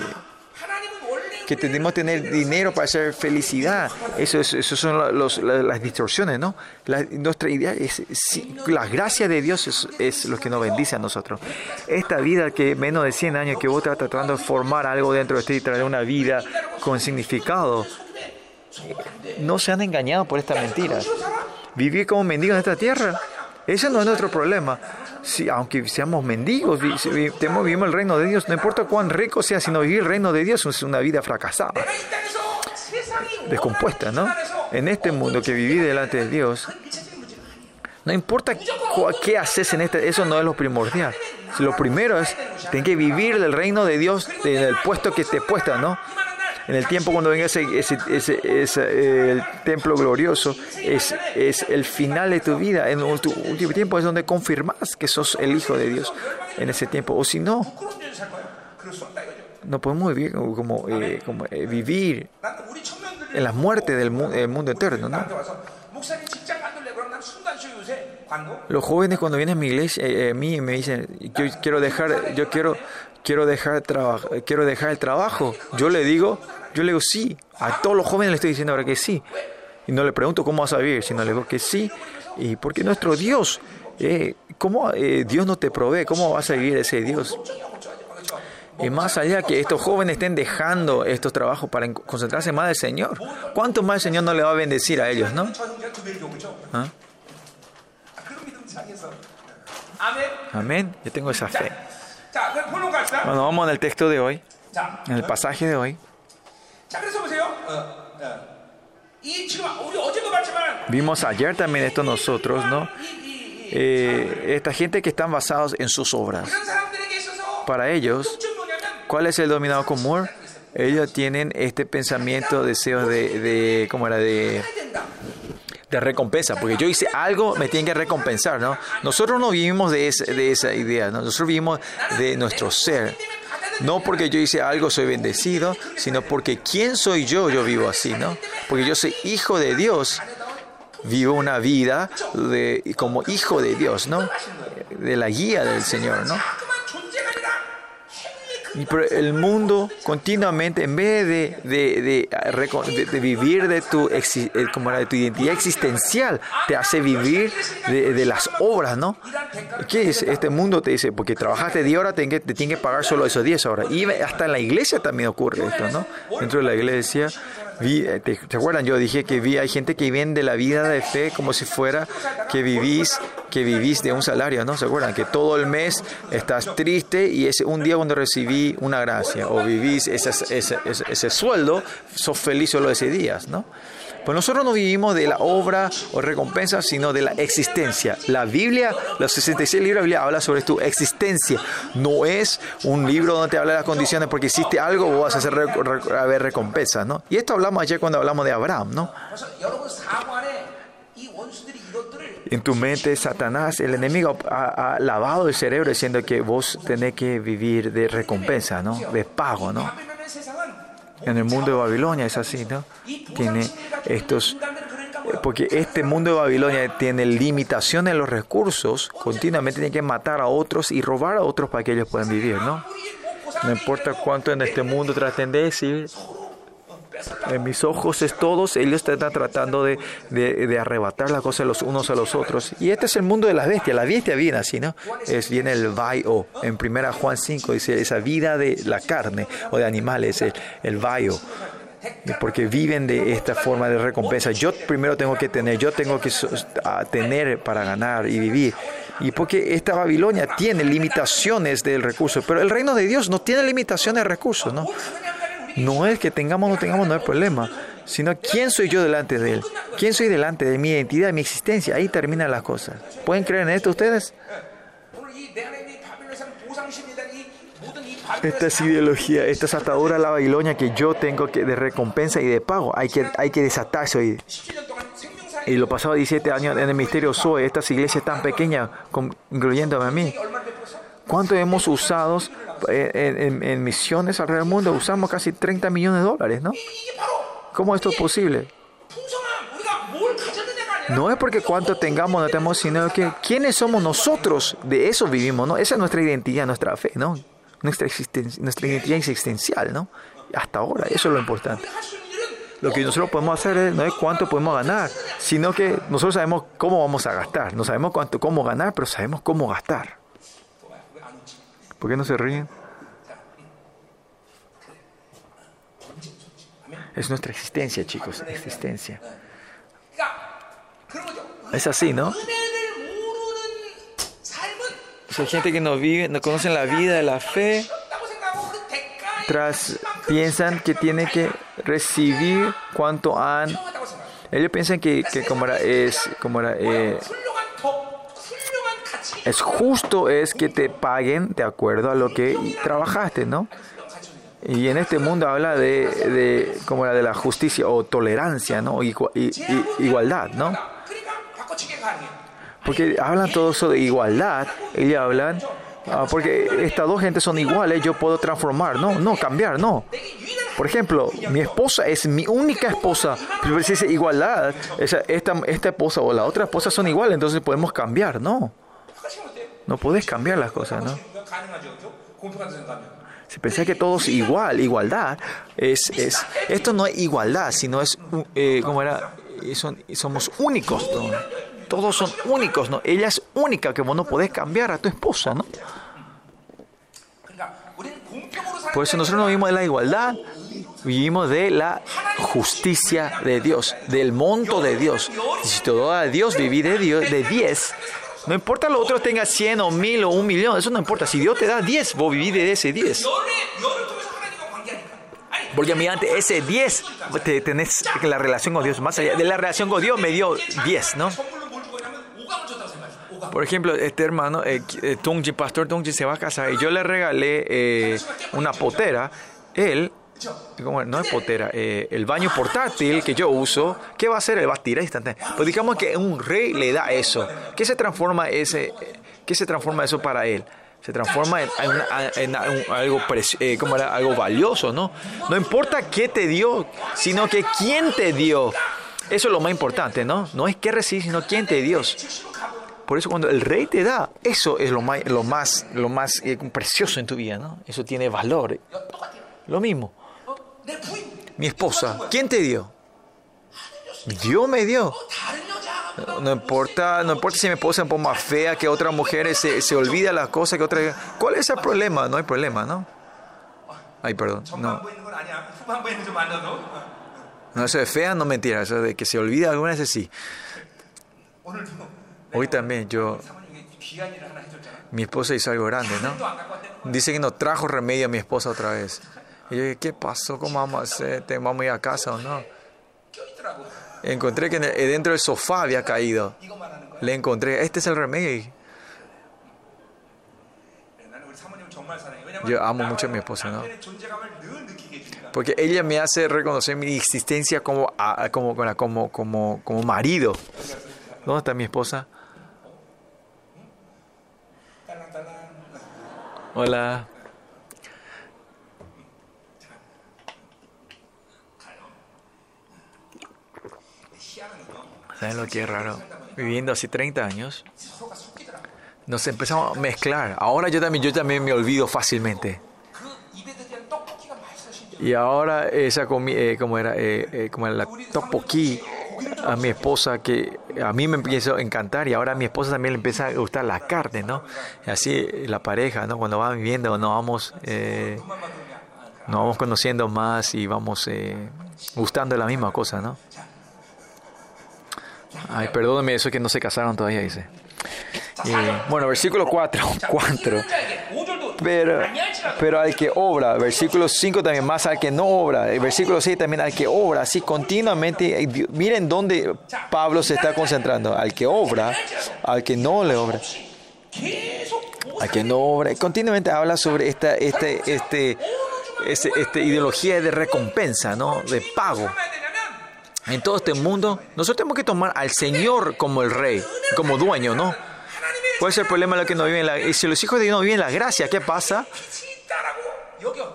que tenemos que tener dinero para hacer felicidad. Eso es, eso son las distorsiones, ¿no? La- nuestra idea es, si- la gracia de Dios es, es lo que nos bendice a nosotros. Esta vida que menos de 100 años que vos estás tratando de formar algo dentro de usted y traer una vida con significado, no se han engañado por estas mentiras. Vivir como mendigos en esta tierra, ese no es nuestro problema si, aunque seamos mendigos, vivimos el reino de Dios, no importa cuán rico sea, sino vivir el reino de Dios es una vida fracasada, descompuesta, ¿no? En este mundo que viví delante de Dios, no importa qué haces en este, eso no es lo primordial. Lo primero es, tienes que vivir el reino de Dios en el puesto que te puesta, ¿no? En el tiempo cuando venga ese, ese, ese, eh, el templo glorioso, es, es el final de tu vida. En tu último tiempo es donde confirmas que sos el Hijo de Dios en ese tiempo. O si no, no podemos vivir como, eh, como eh, vivir en la muerte del mu el mundo eterno. Los jóvenes cuando vienen a mi iglesia, a mí me dicen, yo quiero dejar, yo quiero quiero dejar, quiero dejar el trabajo. Yo le digo, yo le digo sí. A todos los jóvenes le estoy diciendo ahora que sí. Y no le pregunto cómo vas a vivir, sino le digo que sí. Y porque nuestro Dios, eh, ¿cómo eh, Dios no te provee? ¿Cómo vas a vivir ese Dios? Y más allá que estos jóvenes estén dejando estos trabajos para concentrarse más del Señor, ¿cuánto más el Señor no le va a bendecir a ellos, no? ¿Ah? Amén. Yo tengo esa fe. Bueno, vamos en el texto de hoy, en el pasaje de hoy. Uh, uh. Vimos ayer también esto nosotros, ¿no? Eh, esta gente que están basados en sus obras. Para ellos, ¿cuál es el dominado común? Ellos tienen este pensamiento, deseos de, de ¿cómo era? De de recompensa, porque yo hice algo, me tienen que recompensar, ¿no? Nosotros no vivimos de, esa- de esa idea, ¿no? nosotros vivimos de nuestro ser. No porque yo hice algo soy bendecido, sino porque quién soy yo, yo vivo así, ¿no? Porque yo soy hijo de Dios, vivo una vida de, como hijo de Dios, ¿no? De la guía del Señor, ¿no? El mundo continuamente, en vez de, de, de, de- vivir de tu, eh, como era, de tu identidad existencial, te hace vivir de, las obras, ¿no? ¿Qué es? Este mundo te dice, porque trabajaste 10 horas, te, te que pagar solo esos 10 horas. Y hasta en la iglesia también ocurre esto, ¿no? Dentro de la iglesia, vi, eh, te, ¿te acuerdan? Yo dije que vi, hay gente que viene de la vida de fe como si fuera que vivís, que vivís de un salario, ¿no? ¿Se acuerdan? Que todo el mes estás triste y es un día cuando recibí una gracia, o vivís ese, ese, ese, ese sueldo, sos feliz solo ese día, ¿no? Pues nosotros no vivimos de la obra o recompensa, sino de la existencia. La Biblia, los 66 libros de la Biblia habla sobre tu existencia. No es un libro donde te habla de las condiciones porque hiciste algo o vas a hacer a ver ¿no? Y esto hablamos ayer cuando hablamos de Abraham, ¿no? En tu mente, Satanás, el enemigo, ha, ha lavado el cerebro diciendo que vos tenés que vivir de recompensa, ¿no? De pago, ¿no? En el mundo de Babilonia es así, ¿no? Tiene estos porque este mundo de Babilonia tiene limitaciones en los recursos, continuamente tiene que matar a otros y robar a otros para que ellos puedan vivir, ¿no? No importa cuánto en este mundo traten de decir en mis ojos es todos, ellos están tratando de, de, arrebatar las cosas los unos a los otros. Y este es el mundo de las bestias. La bestia viene así, ¿no? Es, viene el vaio. En primera Juan 5 dice esa vida de la carne o de animales, el, el vaio. Porque viven de esta forma de recompensa. Yo primero tengo que tener, yo tengo que tener para ganar y vivir. Y porque esta Babilonia tiene limitaciones del recurso, pero el reino de Dios no tiene limitaciones de recursos, ¿no? No es que tengamos o no tengamos, no hay problema, sino quién soy yo delante de Él, quién soy delante de mi identidad, de mi existencia. Ahí terminan las cosas. ¿Pueden creer en esto ustedes? Esta es ideología, esta es atadura a la Babilonia que yo tengo que de recompensa y de pago. Hay que, hay que desatarse hoy. Y lo pasado 17 años en el misterio Zoe, estas iglesias tan pequeñas, incluyéndome a mí. ¿Cuánto hemos usado eh, en, misiones alrededor del mundo usamos casi 30 millones de dólares, ¿no? ¿Cómo esto es posible? No es porque cuánto tengamos, no tenemos, sino que quiénes somos nosotros, de eso vivimos, ¿no? Esa es nuestra identidad, nuestra fe, ¿no? Nuestra, existencia, nuestra identidad existencial, ¿no? Hasta ahora, eso es lo importante. Lo que nosotros podemos hacer es, no es cuánto podemos ganar, sino que nosotros sabemos cómo vamos a gastar. No sabemos cuánto, cómo ganar, pero sabemos cómo gastar. ¿Por qué no se ríen? Es nuestra existencia, chicos, existencia. Es así, ¿no? O gente que no vive, no conocen la vida, de la fe, tras piensan que tienen que recibir cuanto han. Ellos piensan que, que como era, es, como era, eh, es justo es que te paguen de acuerdo a lo que trabajaste, ¿no? Y en este mundo habla de, como la de la justicia o tolerancia, ¿no? Igualdad, ¿no? Porque hablan todo eso de igualdad, ellos hablan, ah, porque estas dos gentes son iguales, yo puedo transformar, no, no, cambiar, no. Por ejemplo, mi esposa es mi única esposa, pero si es igualdad, esa, esta, esta esposa o la otra esposa son iguales, entonces podemos cambiar, no. No podés cambiar las cosas, ¿no? Si pensás que todos igual, igualdad, es, es, esto no es igualdad, sino es, eh, ¿cómo era? Eh, somos únicos, ¿no? Todos son únicos, ¿no? Ella es única, que vos no podés cambiar a tu esposa, ¿no? Por eso nosotros no vivimos de la igualdad, vivimos de la justicia de Dios, del monto de Dios. Si te doy a Dios, viví de Dios, de 10. No importa los otros tengan 100 o 1000 o un millón, eso no importa. Si Dios te da 10, vos vivís de ese 10. Porque mediante ese 10 te tenés la relación con Dios. Más allá de la relación con Dios me dio 10, ¿no? Por ejemplo, este hermano, eh, eh, Tungji, pastor Tungji, se va a casar y yo le regalé eh, una potera. Él no es potera, eh, el baño portátil que yo uso, ¿qué va a hacer? Va a tirar instantáneamente. Pues digamos que un rey le da eso. ¿Qué se transforma, ese, qué se transforma eso para él? se transforma en, algo, eh, como algo valioso, ¿no? No importa qué te dio, sino que quién te dio. Eso es lo más importante, ¿no? No es qué recibes, sino quién te dio. Por eso cuando el rey te da, eso es lo más, lo más, lo más eh, precioso en tu vida, ¿no? Eso tiene valor. Lo mismo. Mi esposa, ¿quién te dio? Dios me dio. No importa, no importa si mi esposa es un más fea que otras mujeres, se, se, olvida las cosas que otras. ¿Cuál es el problema? No hay problema, ¿no? Ay, perdón. No. No, eso de fea no mentira, eso de que se olvida alguna vez sí. Hoy también yo. Mi esposa hizo algo grande, ¿no? Dice que no trajo remedio a mi esposa otra vez. Y yo dije, ¿qué pasó cómo vamos a hacer vamos a ir a casa o no? Encontré que dentro del sofá había caído. Le encontré, este es el remedio. Yo amo mucho a mi esposa, ¿no? Porque ella me hace reconocer mi existencia como, como, como, como, como marido. ¿Dónde está mi esposa? Hola. ¿Sabes lo que es raro? Viviendo así 30 años, nos empezamos a mezclar. Ahora yo también, yo también me olvido fácilmente. Y ahora esa comida, eh, como era, eh, eh, como la a mi esposa que a mí me empieza a encantar y ahora a mi esposa también le empieza a gustar la carne, ¿no? Así la pareja, ¿no? Cuando va viviendo, nos vamos, eh, nos vamos conociendo más y vamos eh, gustando la misma cosa, ¿no? Ay, perdóname eso que no se casaron todavía, dice. Bueno, versículo 4, 4. Pero, pero al que obra, versículo 5 también más al que no obra, el versículo 6 también al que obra, así continuamente, miren dónde Pablo se está concentrando, al que obra, al que no le obra. Al que no obra, continuamente habla sobre esta, este, este, este, este ideología de recompensa, ¿no? De pago en todo este mundo, nosotros tenemos que tomar al Señor como el Rey, como dueño, ¿no? ¿Cuál es el problema lo que no viven la, si los hijos de Dios no viven la gracia, ¿qué pasa?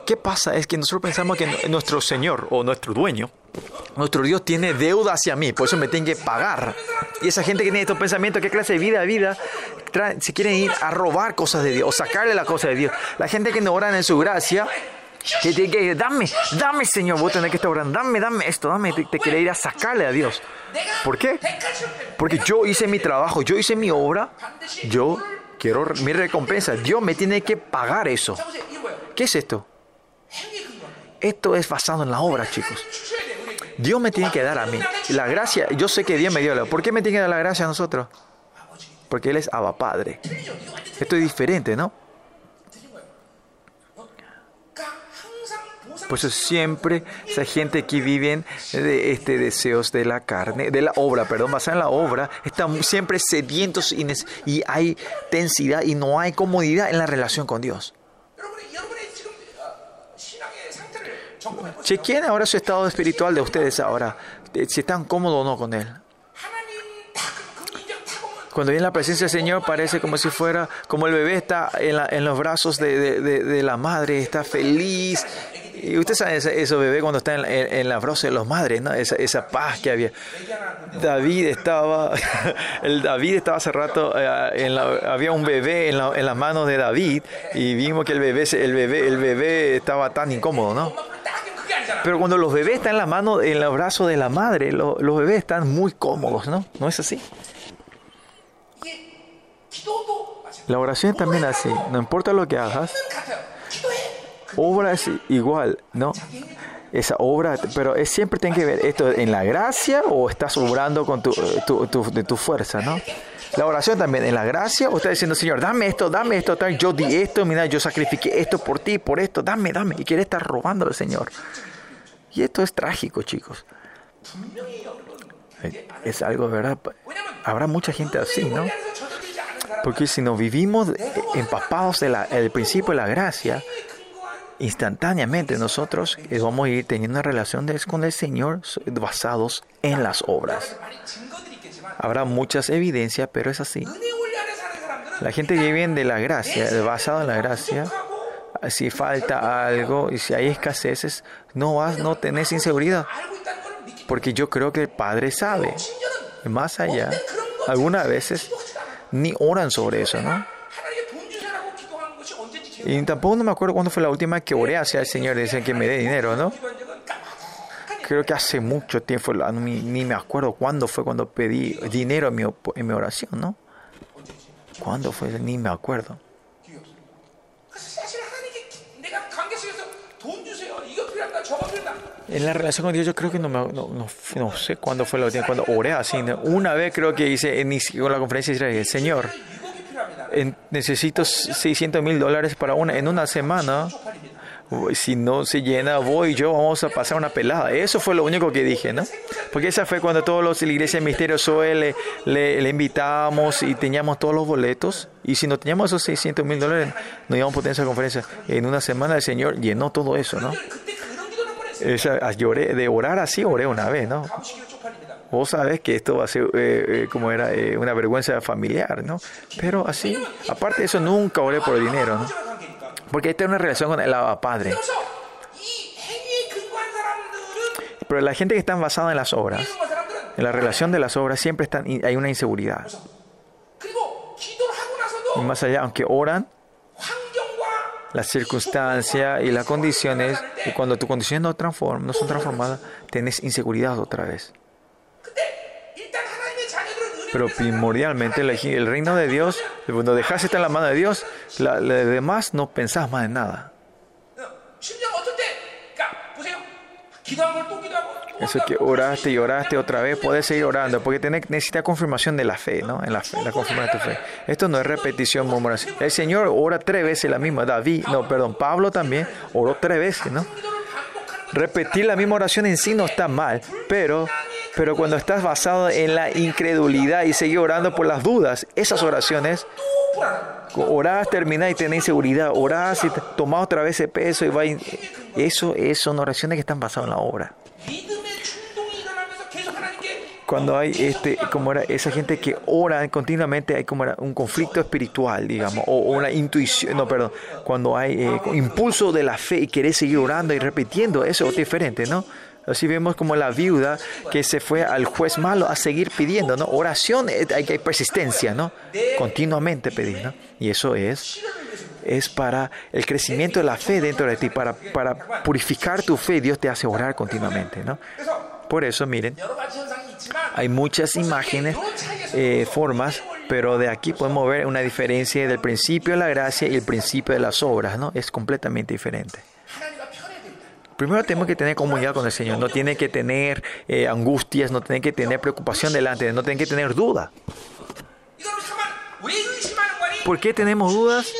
¿Qué pasa? Es que nosotros pensamos que nuestro Señor o nuestro dueño, nuestro Dios tiene deuda hacia mí, por eso me tiene que pagar. Y esa gente que tiene estos pensamientos, ¿qué clase de vida, a vida? Se quieren ir a robar cosas de Dios o sacarle las cosas de Dios. La gente que no oran en su gracia, que tiene que dame, dame Señor, vos tenés que estar orando, dame, dame esto, dame, te, te quiere ir a sacarle a Dios. ¿Por qué? Porque yo hice mi trabajo, yo hice mi obra, yo quiero mi recompensa, Dios me tiene que pagar eso. ¿Qué es esto? Esto es basado en la obra, chicos. Dios me tiene que dar a mí. La gracia, yo sé que Dios me dio la ¿Por qué me tiene que dar la gracia a nosotros? Porque Él es Abba Padre. Esto es diferente, ¿no? Pues Por eso siempre esa gente que viven de este deseos de la carne, de la obra, perdón, basada en la obra, están siempre sedientos y, y hay tensidad y no hay comodidad en la relación con Dios. Chequen ahora su estado espiritual de ustedes ahora, eh, si están cómodos o no con Él. Cuando viene la presencia del Señor parece como si fuera, como el bebé está en, la, en los brazos de, de, de, de la madre, está feliz, y usted sabe eso, bebé cuando está en, en, en, la de los madres, ¿no? Esa, paz que había. David estaba, el David estaba hace rato, eh, en había un bebé en, la, las manos de David y vimos que el bebé, el bebé, el bebé estaba tan incómodo, ¿no? Pero cuando los bebés están en la mano, en el brazos de la madre, los bebés están muy cómodos, ¿no? ¿No es así? La oración es también así, no importa lo que hagas, obra es igual, ¿no? Esa obra, pero es, siempre tiene que ver esto en la gracia o estás obrando con tu, eh, tu, tu, de tu fuerza, ¿no? La oración también, en la gracia, o estás diciendo, Señor, dame esto, dame esto, tal, yo di esto, mira, yo sacrifiqué esto por ti, por esto, dame, dame, y quiere estar robándolo, Señor. Y esto es trágico, chicos. Eh, es algo, ¿verdad? Habrá mucha gente así, ¿no? Porque si nos vivimos eh, empapados del de principio de la gracia, instantáneamente nosotros eh, vamos a ir teniendo una relación con el Señor basados en las obras. Habrá muchas evidencias, pero es así. La gente que vive de la gracia, basado en la gracia, si falta algo y si hay escaseces, no vas, no tenés inseguridad. Porque yo creo que el Padre sabe. Más allá, algunas veces ni oran sobre eso, ¿no? Y tampoco no me acuerdo cuándo fue la última que oré hacia el Señor, dicen que me dé dinero, ¿no? Creo que hace mucho tiempo, ni, me acuerdo cuándo fue cuando pedí dinero en mi, en mi oración, ¿no? ¿Cuándo fue? Ni me acuerdo. En la relación con Dios yo creo que no, me, no, no, no sé cuándo fue la última, cuando oré así. Una vez creo que hice en la conferencia de Israel, Señor, en, necesito 600 mil dólares para una, en una semana. Si no se llena, voy y yo, vamos a pasar una pelada. Eso fue lo único que dije, ¿no? Porque esa fue cuando todos los de la iglesia de Misterio Zoe le, le, le, invitamos y teníamos todos los boletos. Y si no teníamos esos 600 mil dólares, no íbamos a potencia conferencia. En una semana el Señor llenó todo eso, ¿no? Esa, lloré, de orar así, oré una vez, ¿no? vos sabes que esto va a ser, eh, eh, como era, eh, una vergüenza familiar, ¿no? Pero así, aparte de eso, nunca oré por el dinero, ¿no? Porque esta es una relación con el Padre. Pero la gente que está basada en las obras, en la relación de las obras, siempre están, hay una inseguridad. Y más allá, aunque oran, las circunstancias y las condiciones, y cuando tus condiciones no, no son transformadas, tenés inseguridad otra vez. Pero primordialmente el, reino de Dios, cuando dejas está en la mano de Dios, la, demás no pensás más en nada. Eso que oraste y oraste otra vez, puedes seguir orando, porque tenés, necesitas confirmación de la fe, ¿no? En la, la confirmación de tu fe. Esto no es repetición, murmuración. El Señor ora tres veces la misma. David, no, perdón, Pablo también oró tres veces, ¿no? Repetir la misma oración en sí no está mal, pero, pero cuando estás basado en la incredulidad y seguir orando por las dudas, esas oraciones, orás, terminás y tenés seguridad, orás y tomás otra vez ese peso y va... Eso, eso son oraciones que están basadas en la obra cuando hay este, como era, esa gente que ora continuamente, hay como era un conflicto espiritual, digamos, o, o una intuición, no, perdón, cuando hay eh, impulso de la fe y querés seguir orando y repitiendo, eso es diferente, ¿no? Así vemos como la viuda que se fue al juez malo a seguir pidiendo, ¿no? Oración, eh, hay que persistencia, ¿no? Continuamente pedir, ¿no? Y eso es, es para el crecimiento de la fe dentro de ti, para, para purificar tu fe, Dios te hace orar continuamente, ¿no? Por eso, miren, hay muchas imágenes, formas, pero de aquí podemos ver una diferencia del principio de la gracia y el principio de las obras, ¿no? Es completamente diferente. Primero tenemos que tener comunidad con el Señor, no tiene que tener eh, angustias, no tiene que tener preocupación delante, no tiene que tener duda. ¿Por qué tenemos dudas?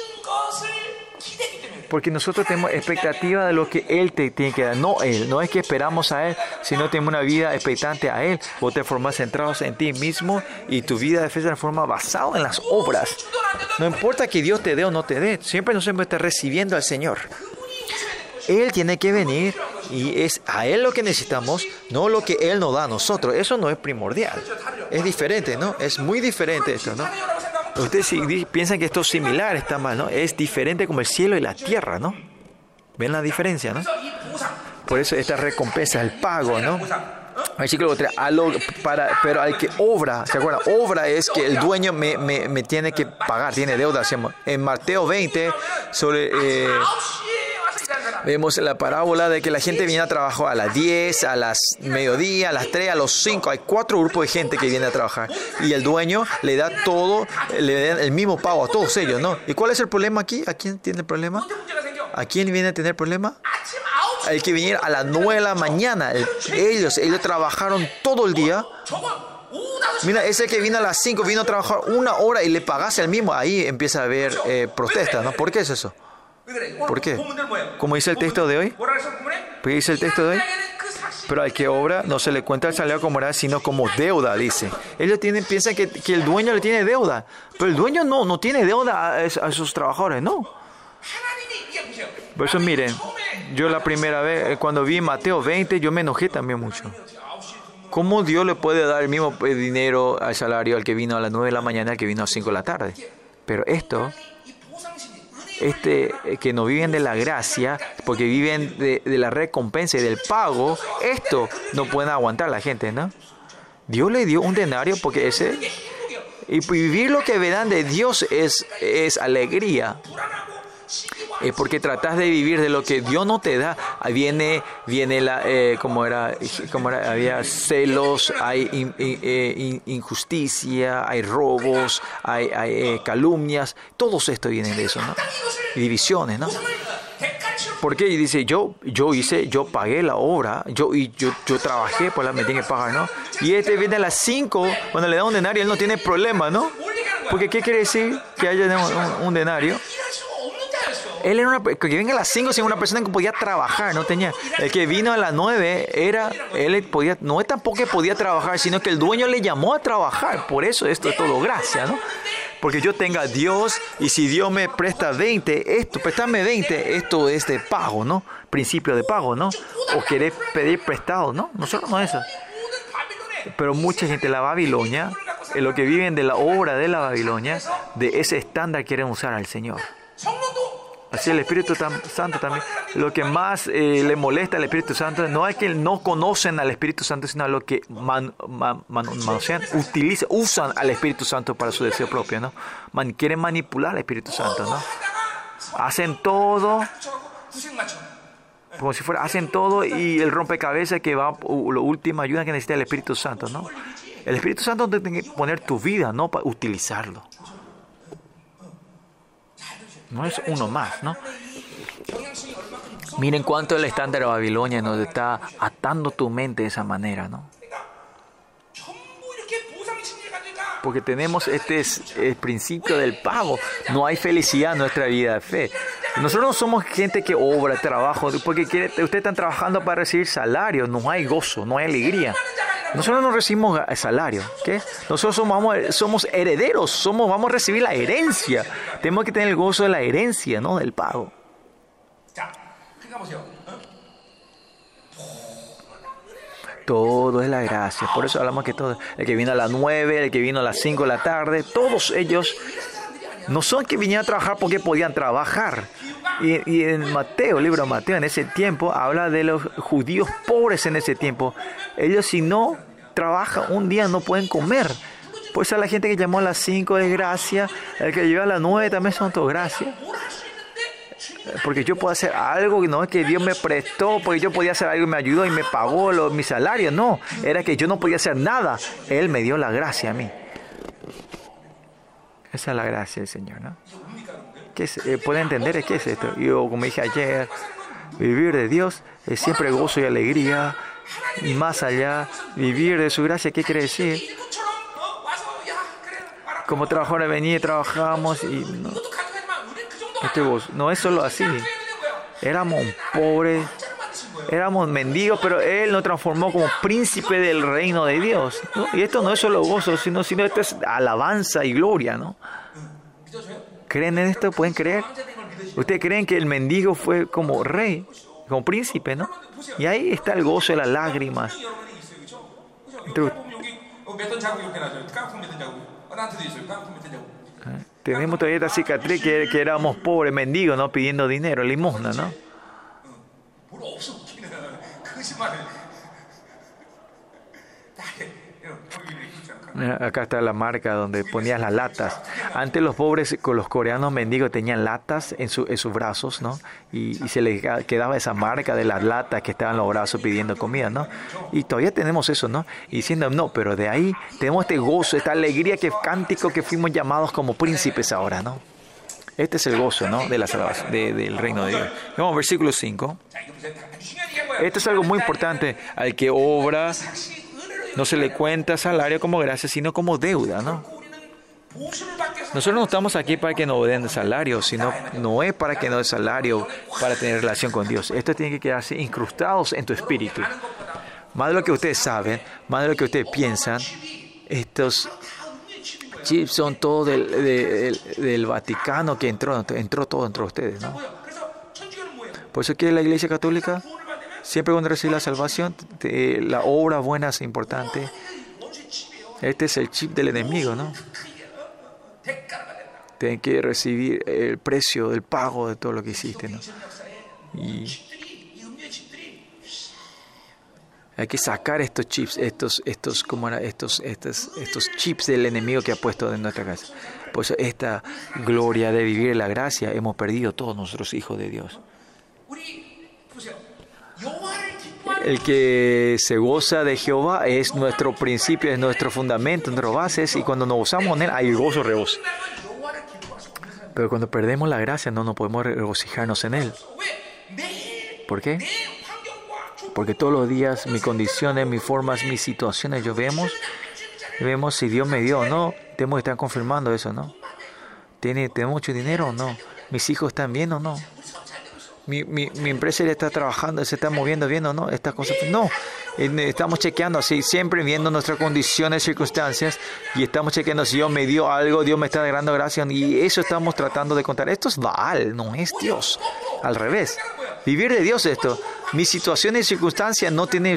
porque nosotros tenemos expectativa de lo que Él te tiene que dar, no Él, no es que esperamos a Él, sino tenemos una vida expectante a Él. Vos te formás centrados en ti mismo y tu vida se transforma basado en las obras. No importa que Dios te dé o no te dé, siempre nos hemos estado recibiendo al Señor. Él tiene que venir y es a Él lo que necesitamos, no lo que Él nos da a nosotros. Eso no es primordial. Es diferente, ¿no? Es muy diferente esto, ¿no? Ustedes piensan que esto es similar, está mal, ¿no? Es diferente como el cielo y la tierra, ¿no? ¿Ven la diferencia, no? Por eso esta recompensa, el pago, ¿no? Versículo 3, para, pero al que obra, ¿se acuerdan? Obra es que el dueño me, me, me tiene que pagar, tiene deuda. En Mateo 20, sobre... Eh, Vemos la parábola de que la gente viene a trabajar a las 10, a las mediodía, a las 3, a los 5. Hay cuatro grupos de gente que viene a trabajar. Y el dueño le da todo, le da el mismo pago a todos ellos, ¿no? ¿Y cuál es el problema aquí? ¿A quién tiene el problema? ¿A quién viene a tener problema? Hay que venir a las 9 de la mañana. Ellos, ellos trabajaron todo el día. Mira, ese que vino a las 5, vino a trabajar una hora y le pagase al mismo. Ahí empieza a haber eh, protestas, ¿no? ¿Por qué es eso? ¿Por qué? Como dice el texto de hoy. Dice el texto de hoy. Pero al que obra no se le cuenta el salario como era, sino como deuda, dice. Ellos tienen, piensan que, que, el dueño le tiene deuda. Pero el dueño no, no tiene deuda a, a sus trabajadores, no. Por eso miren, yo la primera vez, eh, cuando vi Mateo 20, yo me enojé también mucho. ¿Cómo Dios le puede dar el mismo eh, dinero al salario al que vino a las 9 de la mañana, al que vino a las 5 de la tarde? Pero esto este, eh, que no viven de la gracia, porque viven de, la recompensa y del pago, esto no pueden aguantar la gente, ¿no? Dios le dio un denario porque ese... Y vivir lo que verán de Dios es, es alegría eh, porque tratas de vivir de lo que Dios no te da. Viene, viene la, eh, como era, como era, había celos, hay eh, injusticia, hay robos, hay, eh, calumnias, todos esto viene de eso, ¿no? Divisiones, ¿no? Porque dice, yo, yo hice, yo pagué la obra, yo, y yo, yo trabajé, pues la me tiene que pagar, ¿no? Y este viene a las 5, cuando le da un denario, él no tiene problema, ¿no? Porque ¿qué quiere decir que haya un, un, un denario? Él era una, que venga a las 5 sin una persona que podía trabajar, no tenía. El que vino a las 9 era, él podía, no es tampoco que podía trabajar, sino que el dueño le llamó a trabajar. Por eso esto es todo gracia, ¿no? Porque yo tenga a Dios y si Dios me presta 20, esto, préstame 20, esto es de pago, ¿no? Principio de pago, ¿no? O querer pedir prestado, ¿no? Nosotros no eso. Pero mucha gente, la Babilonia, en lo que viven de la obra de la Babilonia, de ese estándar quieren usar al Señor. Así el Espíritu Santo también. Lo que más eh, le molesta al Espíritu Santo no es que no conocen al Espíritu Santo, sino lo que man, man, man, manosean, utilizan, usan al Espíritu Santo para su deseo propio, ¿no? quieren manipular al Espíritu Santo, ¿no? Hacen todo. Como si fuera, hacen todo y el rompecabezas que va, lo última ayuda que necesita el Espíritu Santo, ¿no? El Espíritu Santo tiene que poner tu vida, no para utilizarlo no es uno más, ¿no? Miren cuánto el estándar de Babilonia nos está atando tu mente de esa manera, ¿no? Porque tenemos este es- el principio del pago. No hay felicidad en nuestra vida de fe. Nosotros no somos gente que obra, trabajo, porque quiere- ustedes están trabajando para recibir salario. No hay gozo, no hay alegría. Nosotros no recibimos salario. ¿qué? Nosotros somos, somos herederos, somos, vamos a recibir la herencia. Tenemos que tener el gozo de la herencia, no del pago. Todo es la gracia. Por eso hablamos que todo, el que vino a las 9, el que vino a las 5 de la tarde, todos ellos no son que vinieron a trabajar porque podían trabajar. Y, y en Mateo, el libro de Mateo, en ese tiempo, habla de los judíos pobres en ese tiempo. Ellos si no trabajan un día no pueden comer. Por eso la gente que llamó a las 5 es gracia, el que llegó a las 9 también son todo gracia porque yo puedo hacer algo, no es que Dios me prestó, porque yo podía hacer algo y me ayudó y me pagó lo, mi salario, no, era que yo no podía hacer nada, Él me dio la gracia a mí. Esa es la gracia del Señor, ¿no? ¿Qué es? Eh, entender qué es esto? Yo, como dije ayer, vivir de Dios es siempre gozo y alegría, y más allá, vivir de su gracia, ¿qué quiere decir? Como trabajadores venía y trabajamos y... No, este no es solo así. Éramos pobres, éramos mendigos, pero Él nos transformó como príncipe del reino de Dios. Y esto no es solo gozo, sino, sino esto es alabanza y gloria, ¿no? ¿Creen en esto? ¿Pueden creer? ¿Ustedes creen que el mendigo fue como rey, como príncipe, no? Y ahí está el gozo de las lágrimas. Entonces, tenemos todavía esta cicatriz que, que éramos pobres, mendigos, ¿no? Pidiendo dinero, limosna, ¿no? Acá está la marca donde ponías las latas. Antes los pobres, los coreanos mendigos tenían latas en, su, en sus brazos, ¿no? Y, se les quedaba esa marca de las latas que estaban los brazos pidiendo comida, ¿no? Y todavía tenemos eso, ¿no? Y diciendo, no, pero de ahí tenemos este gozo, esta alegría, que cántico que fuimos llamados como príncipes ahora, ¿no? Este es el gozo, ¿no? De la salvación, del reino de Dios. Vamos, versículo 5. Esto es algo muy importante. Al que obra no se le cuenta salario como gracia, sino como deuda, ¿no? Nosotros no estamos aquí para que nos den salario, sino no es para que nos den salario para tener relación con Dios. Esto tiene que quedarse incrustados en tu espíritu. Más de lo que ustedes saben, más de lo que ustedes piensan, estos chips son todos del, del, Vaticano que entró, entró todo entre ustedes. ¿no? Por eso que la Iglesia Católica Siempre cuando recibes la salvación, la obra buena es importante. Este es el chip del enemigo, ¿no? Tienen que recibir el precio del pago de todo lo que hiciste, ¿no? Y hay que sacar estos chips, estos, estos, como estos, estos, estos chips del enemigo que ha puesto en nuestra casa. Por esta gloria de vivir la gracia hemos perdido todos nosotros hijos de Dios. El que se goza de Jehová es nuestro principio, es nuestro fundamento, nuestras bases, y cuando nos gozamos en Él hay gozo, rebozo. Pero cuando perdemos la gracia no nos podemos regocijarnos en Él. ¿Por qué? Porque todos los días mis condiciones, mis formas, mis situaciones, yo vemos, vemos si Dios me dio o no. Tenemos que estar confirmando eso, ¿no? ¿Tiene, ¿Tengo mucho dinero o no? ¿Mis hijos están bien o no? Mi, mi, mi empresa ya está trabajando, se está moviendo bien o no, estas cosas. No, Eh, estamos chequeando así, siempre viendo nuestras condiciones, circunstancias, y estamos chequeando si Dios me dio algo, Dios me está dando gracia, y eso estamos tratando de contar. Esto es Baal, no es Dios. Al revés, Vivir de Dios esto. Mi situación y circunstancia no tiene,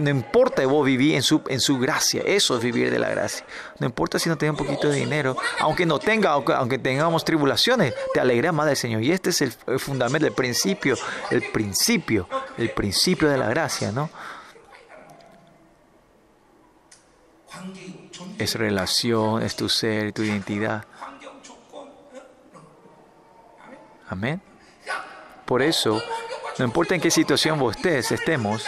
no importa, vos vivís en su, en su gracia. Eso es vivir de la gracia. No importa si no tenés un poquito de dinero, aunque no tenga, aunque, aunque tengamos tribulaciones, te alegra más del Señor. Y este es el, el, fundamento, el principio, el principio, el principio de la gracia, ¿no? Es relación, es tu ser, tu identidad. Amén. Por eso, no importa en qué situación vos estés, estemos,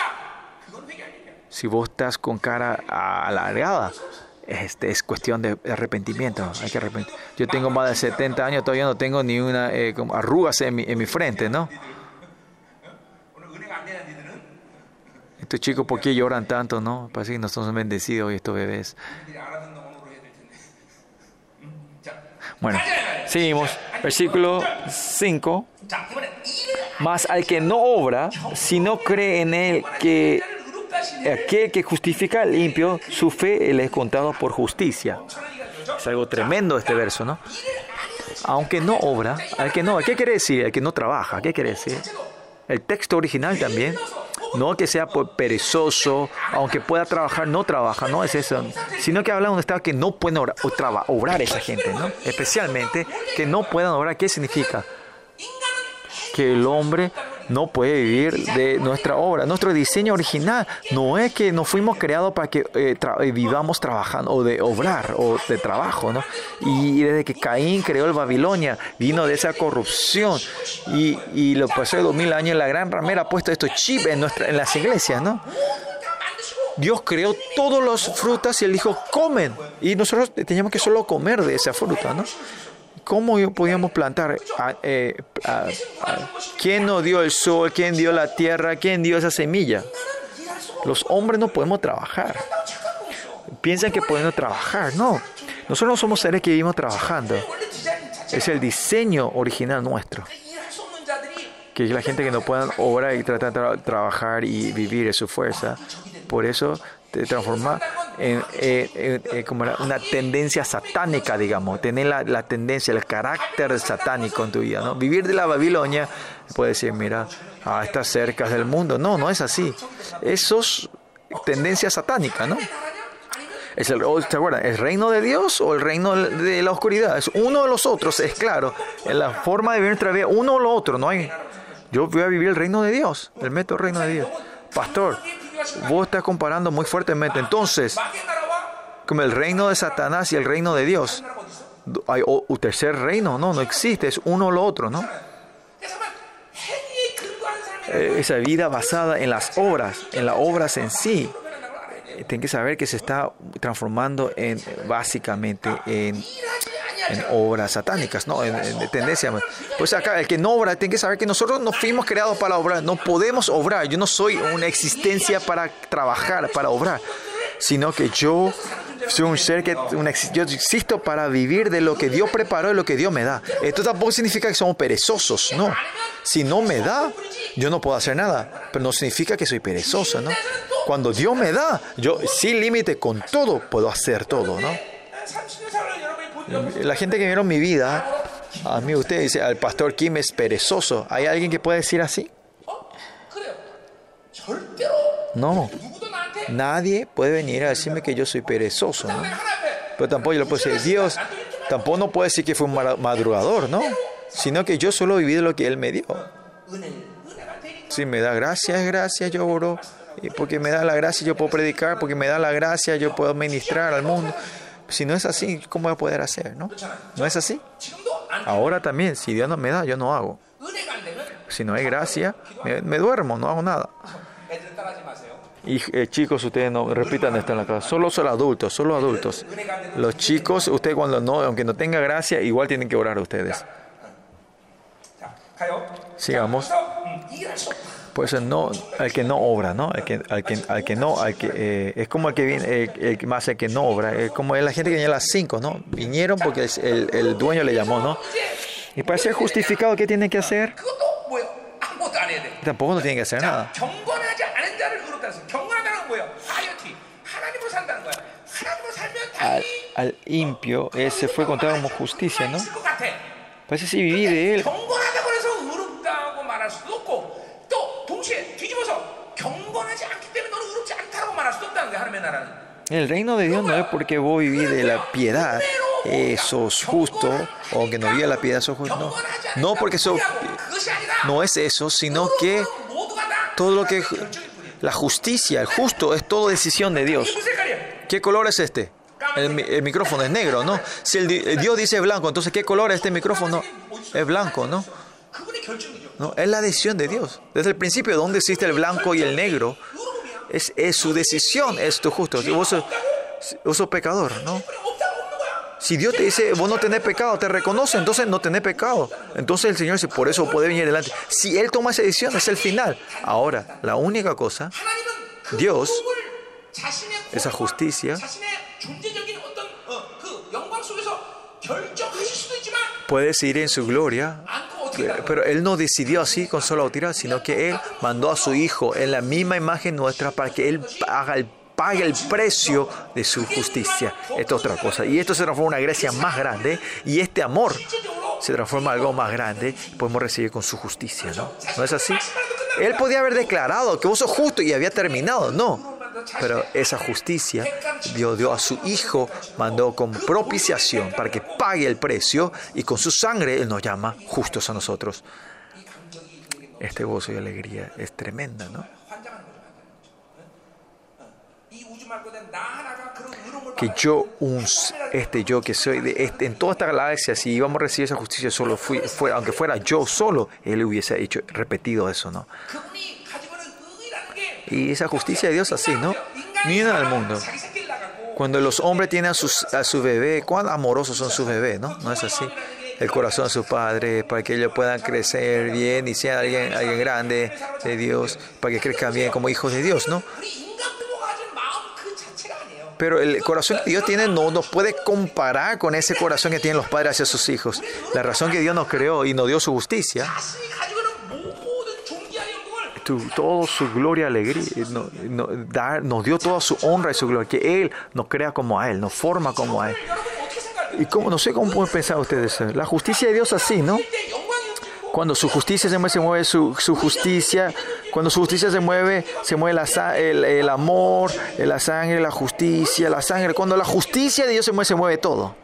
si vos estás con cara alargada, es cuestión de arrepentimiento. Hay que arrepentir. Yo tengo más de 70 años, todavía no tengo ni una eh, arrugas en mi, en mi frente, ¿no? Estos chicos, ¿por qué lloran tanto, no? Parece que no son bendecidos hoy estos bebés. Bueno, seguimos. Versículo 5. Mas al que no obra, si no cree en él que aquel que justifica al limpio, su fe le es contado por justicia. Es algo tremendo este verso, ¿no? Aunque no obra, al que no, ¿qué quiere decir? Al que no trabaja, ¿qué quiere decir? El texto original también, no que sea perezoso, aunque pueda trabajar, no trabaja, no es eso, sino que habla de un estado que no pueden obrar, obrar esa gente, ¿no? Especialmente que no puedan obrar, ¿qué significa? Que el hombre no puede vivir de nuestra obra. Nuestro diseño original no es que no fuimos creados para que eh, eh, vivamos trabajando o de obrar o de trabajo, ¿no? Y desde que Caín creó el Babilonia, vino de esa corrupción y, y lo pasó de dos mil años, la gran ramera ha puesto estos chips en, en las iglesias, ¿no? Dios creó todas las frutas y él dijo, comen. Y nosotros teníamos que solo comer de esa fruta, ¿no? ¿Cómo podíamos plantar? Ah, eh, ah, ah, ¿Quién nos dio el sol? ¿Quién dio la tierra? ¿Quién dio esa semilla? Los hombres no podemos trabajar. Piensan que podemos trabajar. No. Nosotros no somos seres que vivimos trabajando. Es el diseño original nuestro. Que es la gente que no puedan obrar y tratar de trabajar y vivir de su fuerza. Por eso te transforma en, en- en- en como una tendencia satánica, digamos. Tener la, tendencia, el carácter satánico en tu vida. ¿no? Vivir de la Babilonia, puede decir, mira, ah, estás cerca del mundo. No, no es así. Eso es tendencia satánica, ¿no? Es el, oh, ¿Se acuerdan? ¿El reino de Dios o el reino de la oscuridad? Es uno de los otros, es claro. En la forma de vivir nuestra vida, uno o lo otro, no hay. Yo voy a vivir el reino de Dios, el método reino de Dios. Pastor, vos estás comparando muy fuertemente. Entonces, como el reino de Satanás y el reino de Dios, hay un tercer reino, no, no existe, es uno o lo otro, ¿no? Eh, esa vida basada en las obras, en las obras en sí, eh, tiene que saber que se está transformando en básicamente en, en obras satánicas, ¿no? En, en, tendencia. Pues acá, el que no obra, tiene que saber que nosotros no fuimos creados para obrar, no podemos obrar. Yo no soy una existencia para trabajar, para obrar, sino que yo soy un ser que una, yo existo para vivir de lo que Dios preparó y lo que Dios me da. Esto tampoco significa que somos perezosos, no. Si no me da, yo no puedo hacer nada, pero no significa que soy perezoso, ¿no? Cuando Dios me da, yo sin límite, con todo, puedo hacer todo, ¿no? La gente que vieron mi vida, a mí usted dice, al pastor Kim es perezoso. ¿Hay alguien que puede decir así? No. Nadie puede venir a decirme que yo soy perezoso, ¿no? Pero tampoco yo le puedo decir, Dios, tampoco no puede decir que fue un madrugador, ¿no? Sino que yo solo viví lo que Él me dio. Si me da gracias, gracias, yo oro. Y porque me da la gracia, yo puedo predicar. Porque me da la gracia, yo puedo ministrar al mundo. Si no es así, ¿cómo voy a poder hacer? ¿No? ¿No es así? Ahora también, si Dios no me da, yo no hago. Si no hay gracia, me, me duermo, no hago nada. Y eh, chicos, ustedes no repitan esto en la casa. Solo son adultos, solo adultos. Los chicos, ustedes cuando no, aunque no tenga gracia, igual tienen que orar ustedes. Sigamos. Pues no, el que no obra, ¿no? El que, al que, al que no, al que, eh, es como el que viene, el, más el que no obra, es como la gente que viene a las 5, ¿no? Vinieron porque el, el dueño le llamó, ¿no? Y para ser justificado, ¿qué tiene que hacer? Tampoco no tiene que hacer nada. Al, al, impio ese fue contado como justicia, ¿no? Parece si viví de él. El reino de Dios no es porque vos vivís de la piedad, eso es justo, o que no vive la piedad, sos justo. No, no porque eso no es eso, sino que todo lo que la justicia, el justo, es todo decisión de Dios. ¿Qué color es este? El, el micrófono es negro, ¿no? Si el, el Dios dice blanco, entonces ¿qué color es este micrófono? Es blanco, ¿no? No, es la decisión de Dios. Desde el principio, donde existe el blanco y el negro, es, es su decisión, es tu justo. Vos sos, vos sos pecador, ¿no? Si Dios te dice, vos no tenés pecado, te reconoce, entonces no tenés pecado. Entonces el Señor dice, por eso puede venir delante. Si Él toma esa decisión, es el final. Ahora, la única cosa, Dios, esa justicia, puede seguir en su gloria, pero Él no decidió así con solo tirar, sino que Él mandó a su Hijo en la misma imagen nuestra para que Él haga pague el precio de su justicia. Esto es otra cosa. Y esto se transforma en una gracia más grande. Y este amor se transforma en algo más grande. Podemos recibir con su justicia, ¿no? ¿No es así? Él podía haber declarado que vos sos justo y había terminado. No. Pero esa justicia Dios dio a su Hijo, mandó con propiciación para que pague el precio y con su sangre Él nos llama justos a nosotros. Este gozo y alegría es tremenda, ¿no? que yo, un, este yo que soy de este, en toda esta galaxia, si íbamos a recibir esa justicia solo, fue, aunque fuera yo solo, él hubiese hecho, repetido eso, ¿no? Y esa justicia de Dios así, ¿no? Miren al mundo. Cuando los hombres tienen a, a su bebé, cuán amorosos son sus bebés, ¿no? No es así. El corazón de sus padres, para que ellos puedan crecer bien y sean alguien, alguien grande de Dios, para que crezcan bien como hijos de Dios, ¿no? Pero el corazón que Dios tiene no nos puede comparar con ese corazón que tienen los padres hacia sus hijos. La razón que Dios nos creó y nos dio su justicia, tu, toda su gloria, alegría, eh, nos dio toda su honra y su gloria, que Él nos crea como a Él, nos forma como a Él. Y cómo, no sé cómo pueden pensar ustedes, eh, la justicia de Dios así, ¿no? Cuando su justicia se mueve, se mueve su, su justicia, cuando su justicia se mueve, se mueve la, el, el amor, la sangre, la justicia, la sangre. Cuando la justicia de Dios se mueve, se mueve todo.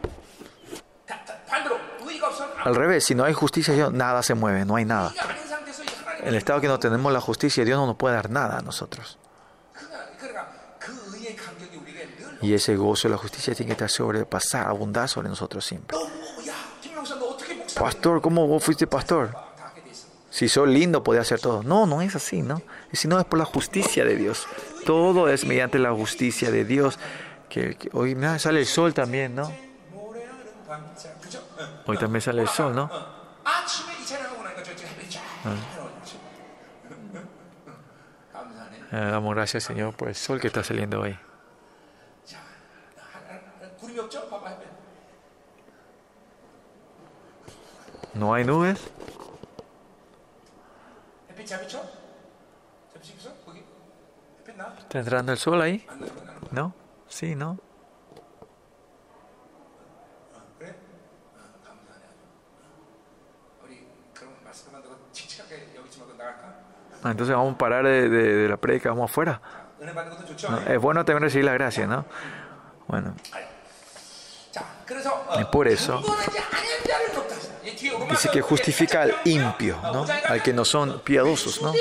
Al revés, si no hay justicia, nada se mueve, no hay nada en el estado que no tenemos la justicia, Dios no nos puede dar nada a nosotros. Y ese gozo de la justicia tiene que estar sobrepasar, abundar sobre nosotros siempre. Pastor, ¿cómo vos fuiste pastor? Si soy lindo, podía hacer todo. No, no es así, ¿no? Si no es por la justicia de Dios. Todo es mediante la justicia de Dios. Que, hoy sale el sol también, ¿no? Hoy también sale el sol, ¿no? Ah. Eh, Damos gracias, Señor, por el sol que está saliendo hoy. No hay nubes. ¿Está entrando el sol ahí? ¿No? Sí, ¿no? Ah, entonces vamos a parar de, la predica, vamos afuera. Es bueno también recibir la gracia, ¿no? Bueno. Y por eso dice que justifica al impio, ¿no? al que no son piadosos. ¿no?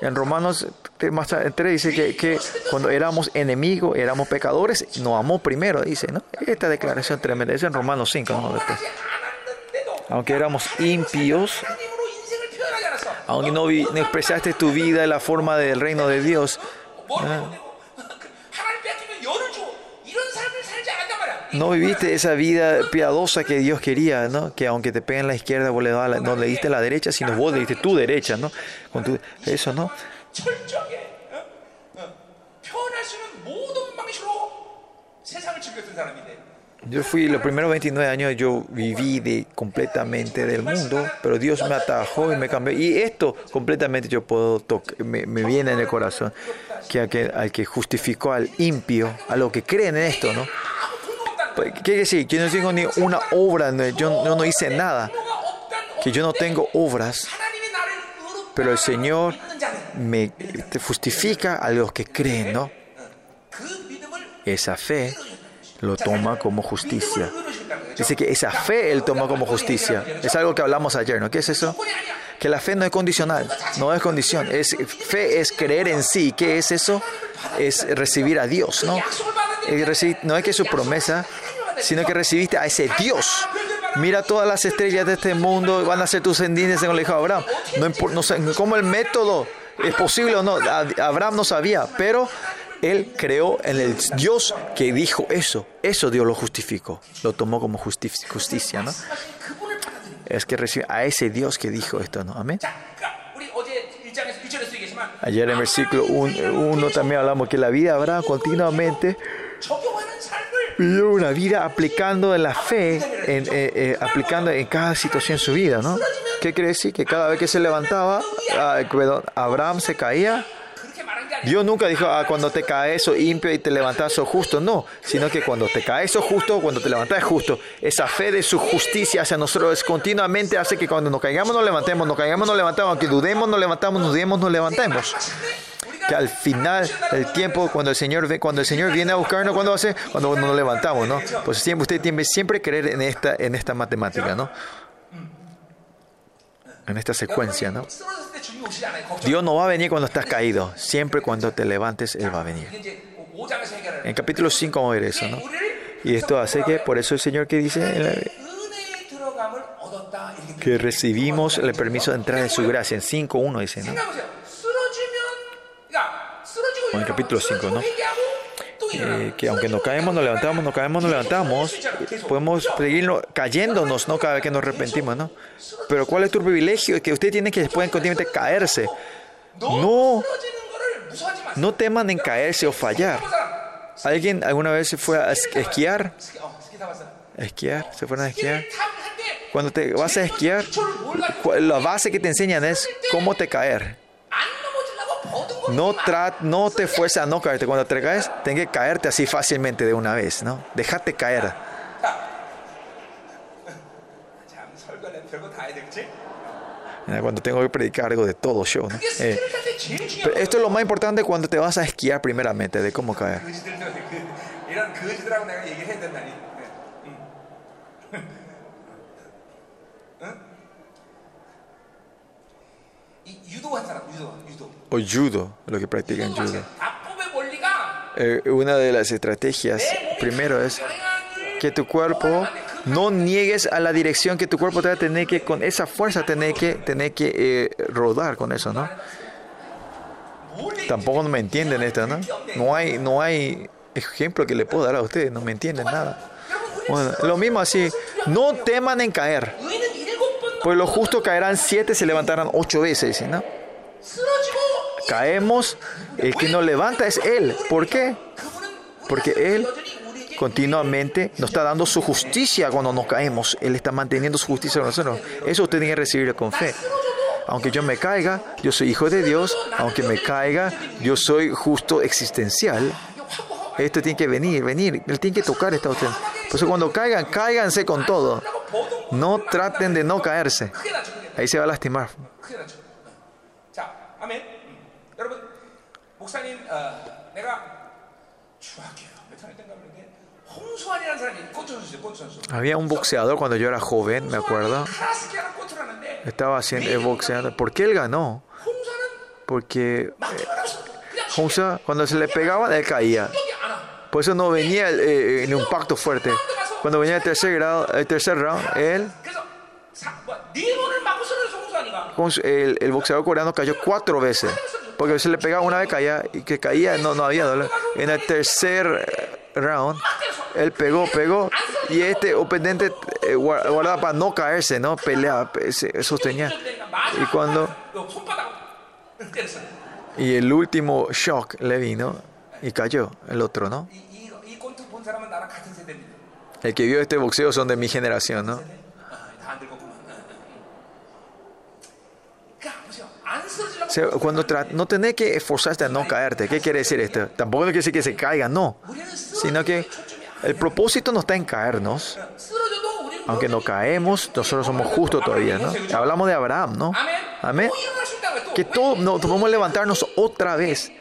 En Romanos eh, 3 dice que, cuando éramos enemigos, éramos pecadores, nos amó primero, dice. ¿no? Esta declaración tremenda es en Romanos 5, ¿no? Después. Aunque éramos impios, aunque no, expresaste tu vida en la forma del reino de Dios. ¿Eh? Ah. no viviste esa vida piadosa que Dios quería, ¿no? Que aunque te peguen la izquierda, vos le a la, no le diste la derecha, sino vos le diste tu derecha, ¿no? Eso, ¿no? Yo fui los primeros 29 años, yo viví de, completamente del mundo, pero Dios me atajó y me cambió. Y esto completamente yo puedo tocar, me, viene en el corazón, que, al que, justificó al impio, a los que creen en esto, ¿no? Pues, ¿Qué quiere decir? Que no tengo ni una obra, yo no hice nada, que yo no tengo obras, pero el Señor me justifica a los que creen, ¿no? Esa fe lo toma como justicia. Dice que esa fe él toma como justicia. Es algo que hablamos ayer, ¿no? ¿Qué es eso? Que la fe no es condicional, no es condición. Es, fe es creer en sí. ¿Qué es eso? Es recibir a Dios, ¿no? no es que su promesa, sino que recibiste a ese Dios. Mira todas las estrellas de este mundo, van a ser tus descendientes en el hijo de Abraham. No, no sé cómo el método es posible o no. Abraham no sabía, pero él creó en el Dios que dijo eso. Eso Dios lo justificó. Lo tomó como justicia, ¿no? Es que recibe a ese Dios que dijo esto, ¿no? Amén. Ayer en el versículo 1 también hablamos que la vida habrá continuamente una vida aplicando la fe, en, eh, eh, aplicando en cada situación su vida, ¿no? ¿Qué quiere decir? Que cada vez que se levantaba, ah, perdón, Abraham se caía, Dios nunca dijo, ah, cuando te caes sos impio y te levantas sos justo. No, sino que cuando te caes sos justo, cuando te levantas justo. Esa fe de su justicia hacia nosotros continuamente hace que cuando nos caigamos nos levantemos, nos caigamos nos levantamos, aunque dudemos nos levantamos, nos dudemos nos levantemos. Que al final del tiempo, cuando el Señor cuando el Señor viene a buscarnos, cuando hace, cuando nos levantamos, ¿no? Pues siempre usted tiene siempre creer en esta, en esta matemática, ¿no? en esta secuencia, ¿no? Dios no va a venir cuando estás caído, siempre cuando te levantes, Él va a venir. En capítulo 5 vamos a ver eso, ¿no? Y esto hace que, por eso el Señor que dice, que recibimos el permiso de entrar en su gracia, en 5.1 dice, ¿no? En capítulo 5, ¿no? eh, que aunque nos caemos, nos levantamos, nos caemos, nos levantamos, podemos seguir cayéndonos, ¿no? Cada vez que nos arrepentimos, ¿no? Pero ¿cuál es tu privilegio? Que usted tiene que pueden continuamente caerse. No, no teman en caerse o fallar. ¿Alguien alguna vez se fue a esquiar? Esquiar, se fueron a esquiar. Cuando te vas a esquiar, la base que te enseñan es cómo te caer. No, tra no te fuerces a no caerte. Cuando te caes, ten que caerte así fácilmente de una vez, ¿no? Déjate caer. Cuando tengo que predicar algo de todo yo. ¿no? Eh, pero esto es lo más importante cuando te vas a esquiar primeramente, de cómo caer. o judo, lo que practican judo. Eh, una de las estrategias primero es que tu cuerpo no niegues a la dirección que tu cuerpo te va a tener que, con esa fuerza, tener que, tener que eh, rodar con eso, ¿no? Tampoco me entienden esto, ¿no? No hay, no hay ejemplo que le puedo dar a ustedes, no me entienden nada. Lo mismo así, no teman en caer. Pues los justos caerán siete, se levantarán ocho veces, ¿no? Caemos, el que nos levanta es Él. ¿Por qué? Porque Él continuamente nos está dando su justicia cuando nos caemos. Él está manteniendo su justicia con nosotros. Eso usted tiene que recibirlo con fe. Aunque yo me caiga, yo soy hijo de Dios. Aunque me caiga, yo soy justo existencial. Esto tiene que venir, venir. Él tiene que tocar esta cuestión. Por eso cuando caigan, cáiganse con todo. No traten de no caerse. Ahí se va a lastimar. Había un boxeador cuando yo era joven, me acuerdo. Estaba haciendo eh, boxeando. ¿Por qué él ganó? Porque eh, Honsa, cuando se le pegaba, él caía. Por eso no venía eh, en un impacto fuerte. Cuando venía el tercer, grado, el tercer round, él, el, el boxeador coreano cayó cuatro veces. Porque se le pegaba una vez caía y que caía no, no había dolor. En el tercer eh, round, él pegó, pegó y este oponente eh, guardaba para no caerse, ¿no? Pelea, pues, se sostenía. Y cuando... Y el último shock le vino y cayó el otro, ¿no? el que vio este boxeo son de mi generación, ¿no? Cuando no tenés que esforzarte a no caerte, ¿qué quiere decir esto? Tampoco quiere decir que se caiga, no, sino que el propósito no está en caernos. Aunque no caemos, nosotros somos justos todavía, ¿no? Hablamos de Abraham, ¿no? Amén. Que todos no, podemos levantarnos otra vez.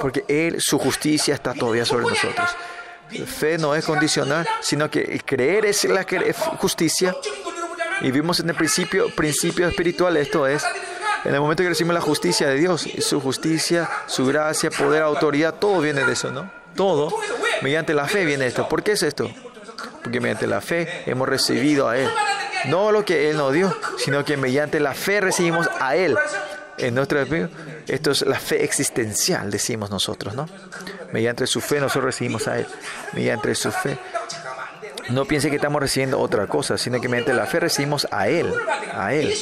Porque él, su justicia está todavía sobre nosotros fe no es condicional, sino que creer es la justicia. Y vimos en el principio, principio espiritual, esto es, en el momento que recibimos la justicia de Dios, su justicia, su gracia, poder, autoridad, todo viene de eso, ¿no? Todo, mediante la fe viene esto. ¿Por qué es esto? Porque mediante la fe hemos recibido a Él. No lo que Él nos dio, sino que mediante la fe recibimos a Él en nuestra esto es la fe existencial, decimos nosotros, ¿no? Mediante su fe nosotros recibimos a Él. Mediante su fe. No piense que estamos recibiendo otra cosa, sino que mediante la fe recibimos a Él. A Él.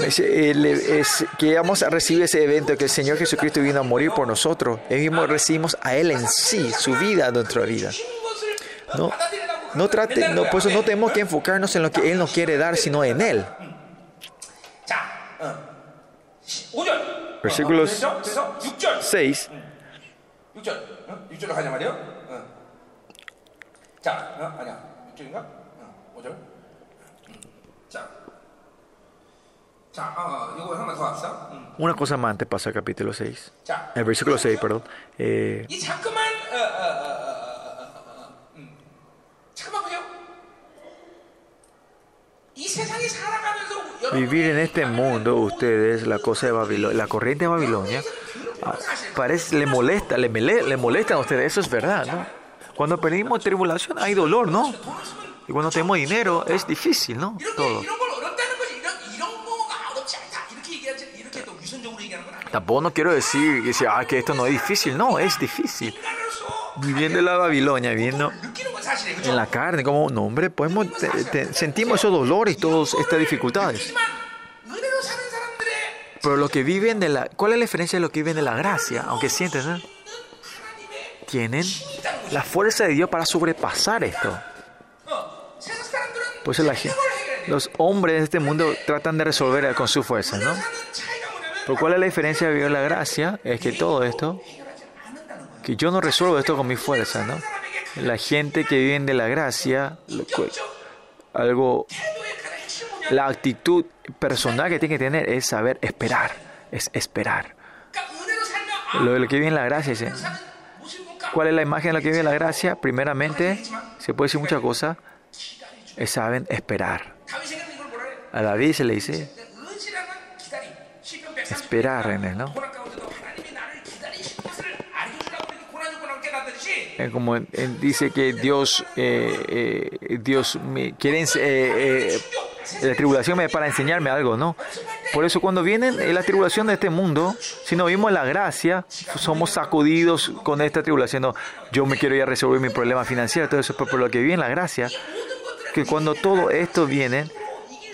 Es, que vamos a recibir ese evento que el Señor Jesucristo vino a morir por nosotros. Y mismo recibimos a Él en sí, su vida, nuestra vida. ¿No? No trate, no, por eso no tenemos que enfocarnos en lo que Él nos quiere dar, sino en Él. Versículos 6. Una cosa más antes pasa capítulo 6. El eh, versículo 6, perdón. Eh, vivir en este mundo, ustedes, la cosa de Babilonia, la corriente de Babilonia, parece, le molesta, le, le molestan a ustedes, eso es verdad, ¿no? Cuando pedimos tribulación hay dolor, ¿no? Y cuando tenemos dinero es difícil, ¿no? Todo. Tampoco no quiero decir que esto no es difícil, no, es difícil. Viviendo en la Babilonia, viviendo en la carne, como un hombre, podemos, sentimos esos dolores, todas estas dificultades. Pero lo que viven de la. ¿Cuál es la diferencia de lo que viven de la gracia? Aunque sienten, ¿no? Tienen la fuerza de Dios para sobrepasar esto. Por eso pues la, los hombres de este mundo tratan de resolver con su fuerza, ¿no? Pero ¿cuál es la diferencia de vivir la gracia? Es que todo esto que yo no resuelvo esto con mi fuerza, ¿no? La gente que vive de la gracia, algo, la actitud personal que tiene que tener es saber esperar, es esperar. Lo, de lo que vive en la gracia es, ¿Cuál es la imagen de la que vive la gracia? Primeramente, se puede decir muchas cosas, es saben esperar. A David se le dice esperar en él, ¿no? Eh, como dice que Dios, eh, eh, Dios me quiere, eh, la tribulación es para enseñarme algo, ¿no? Por eso cuando vienen la tribulación de este mundo, si no vimos la gracia, somos sacudidos con esta tribulación. No, yo me quiero ir a resolver mi problema financiero, todo eso, pero por lo que viene la gracia, que cuando todo esto viene,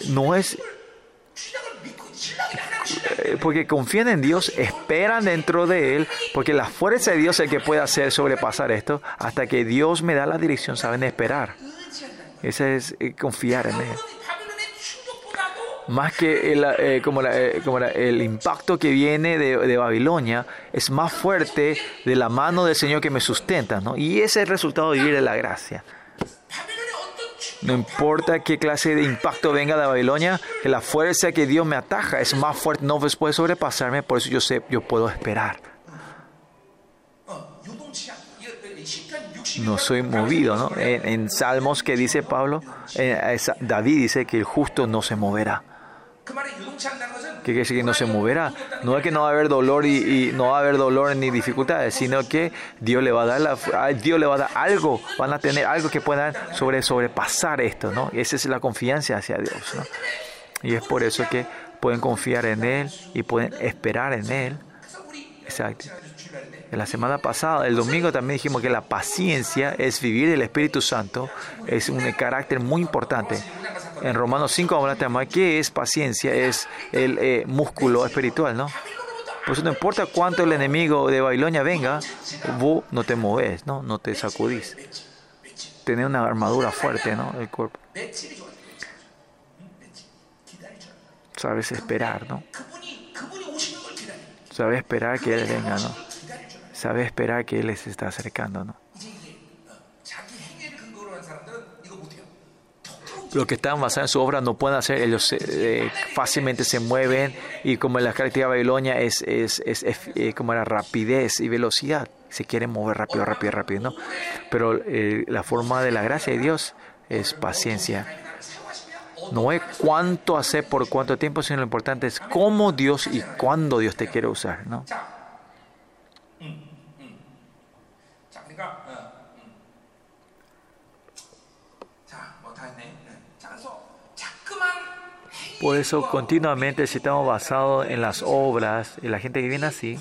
no es eh, porque confían en Dios, esperan dentro de Él, porque la fuerza de Dios es el que puede hacer sobrepasar esto, hasta que Dios me da la dirección, saben esperar. Ese es eh, confiar en Él. Más que el, eh, como, la, eh, como la, el impacto que viene de, de, Babilonia es más fuerte de la mano del Señor que me sustenta, ¿no? Y ese es el resultado de vivir de la gracia. No importa qué clase de impacto venga de Babilonia, que la fuerza que Dios me ataja es más fuerte, no puede sobrepasarme, por eso yo sé, yo puedo esperar. No soy movido, ¿no? En, Salmos que dice Pablo, eh, David dice que el justo no se moverá que, que no se moverá. No es que no va a haber dolor y, y, no va a haber dolor ni dificultades, sino que Dios le va a dar la, a Dios le va a dar algo, van a tener algo que puedan sobre, sobrepasar esto, ¿no? Esa es la confianza hacia Dios, ¿no? Y es por eso que pueden confiar en Él y pueden esperar en Él. Exacto. En la semana pasada, el domingo también dijimos que la paciencia es vivir el Espíritu Santo, es un carácter muy importante. En Romanos 5 habla tema que es paciencia, es el eh, músculo espiritual, ¿no? Por eso no importa cuánto el enemigo de Babilonia venga, vos no te moves, ¿no? No te sacudís. Tener una armadura fuerte, ¿no? El cuerpo. Sabes esperar, ¿no? Sabes esperar que Él venga, ¿no? Sabes esperar que Él se está acercando, ¿no? Los que están basados en su obra no pueden hacer, ellos eh, fácilmente se mueven y como la característica de Babilonia es, es, es, es, eh, como la rapidez y velocidad, se quieren mover rápido, rápido, rápido, ¿no? Pero eh, la forma de la gracia de Dios es paciencia. No es cuánto hacer por cuánto tiempo, sino lo importante es cómo Dios y cuándo Dios te quiere usar, ¿no? Por eso continuamente si estamos basados en las obras y la gente que viene así,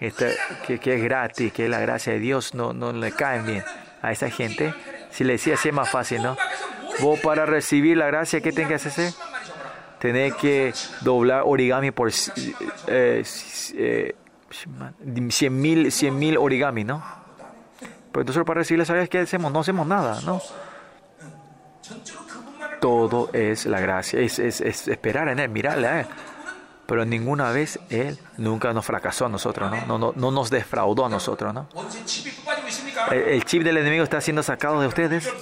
está, que, que, es gratis, que es la gracia de Dios, no, no le caen bien a esa gente. Si le decía así es más fácil, ¿no? Vos para recibir la gracia, ¿qué tenés que hacerse? Tenés que doblar origami por eh, eh 100 mil origami, ¿no? Pero entonces para recibir la gracia, ¿qué hacemos? No hacemos nada, ¿no? todo es la gracia, es, esperar en Él, mirarle ¿eh? Pero ninguna vez Él nunca nos fracasó a nosotros, ¿no? No, nos defraudó a nosotros, ¿no? El, chip del enemigo está siendo sacado de ustedes.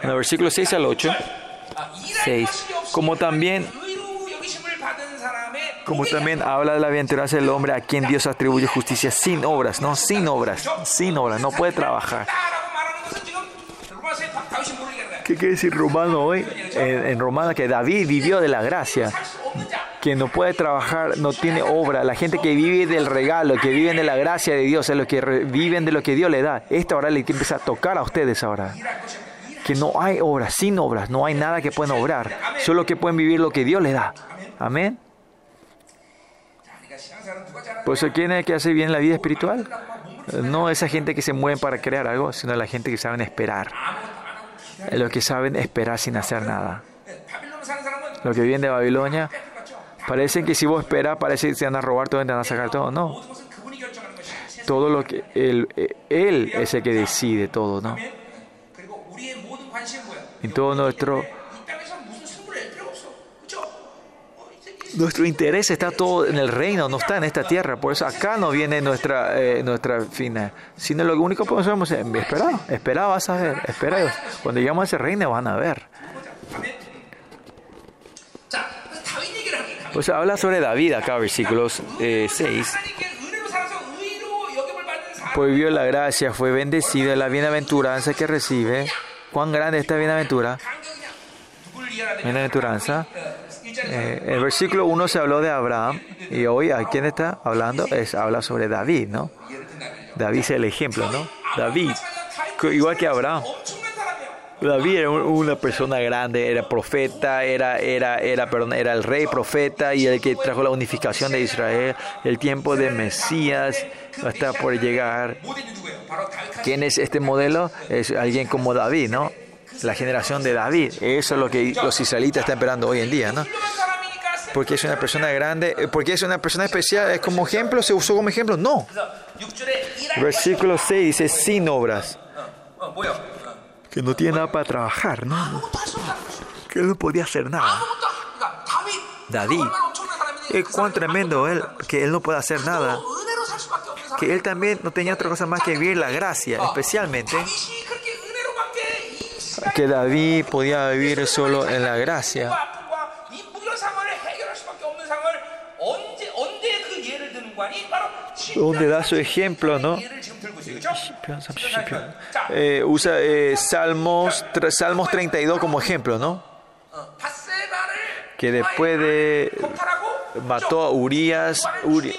En el versículo 6 al 8, 6. Como también como también habla de la bienaventuranza del hombre a quien Dios atribuye justicia sin obras, no sin obras, sin obras, no puede trabajar. ¿Qué quiere decir romano hoy? En, en, romano que David vivió de la gracia. Quien no puede trabajar no tiene obra. La gente que vive del regalo, que vive de la gracia de Dios, es los que viven de lo que Dios le da. Esta hora le empieza a tocar a ustedes ahora. Que no hay obras, sin obras, no hay nada que puedan obrar. Solo que pueden vivir lo que Dios le da. Amén. Por eso, ¿quién es el que hace bien la vida espiritual? No esa gente que se mueve para crear algo, sino la gente que saben esperar. Los que saben esperar sin hacer nada. Los que vienen de Babilonia parecen que si vos esperas, parece que te van a robar todo, te van a sacar todo. No. Todo lo que eh, él, él es el que decide todo, ¿no? Y todo nuestro nuestro interés está todo en el reino, no está en esta tierra. Por eso acá no viene nuestra, eh, nuestra fina. Sino lo único que podemos hacer es esperar. Esperar, vas a ver. Espera. Cuando llegamos a ese reino van a ver. Pues habla sobre David acá, versículos eh, 6. Pues vio la gracia, fue bendecido, la bienaventuranza que recibe. Cuán grande esta bienaventura. Bienaventuranza eh, el versículo 1 se habló de Abraham y hoy a quién está hablando es habla sobre David, ¿no? David es el ejemplo, ¿no? David, igual que Abraham. David era una persona grande, era profeta, era, era, era, perdón, era el rey profeta y el que trajo la unificación de Israel. El tiempo de Mesías está por llegar. ¿Quién es este modelo? Es alguien como David, ¿no? la generación de David. Eso es lo que los israelitas están esperando hoy en día, ¿no? Porque es una persona grande, eh, porque es una persona especial, es como ejemplo, se usó como ejemplo, no. Versículo 6 dice, sin obras. Que no tiene nada para trabajar, ¿no? Que no podía hacer nada. David, es cuán tremendo él, que él no puede hacer nada que él también no tenía otra cosa más que vivir la gracia, especialmente que David podía vivir solo en la gracia. Donde da su ejemplo, ¿no? Eh, usa eh, Salmos, Salmos 32 como ejemplo, ¿no? Que después de mató a Urias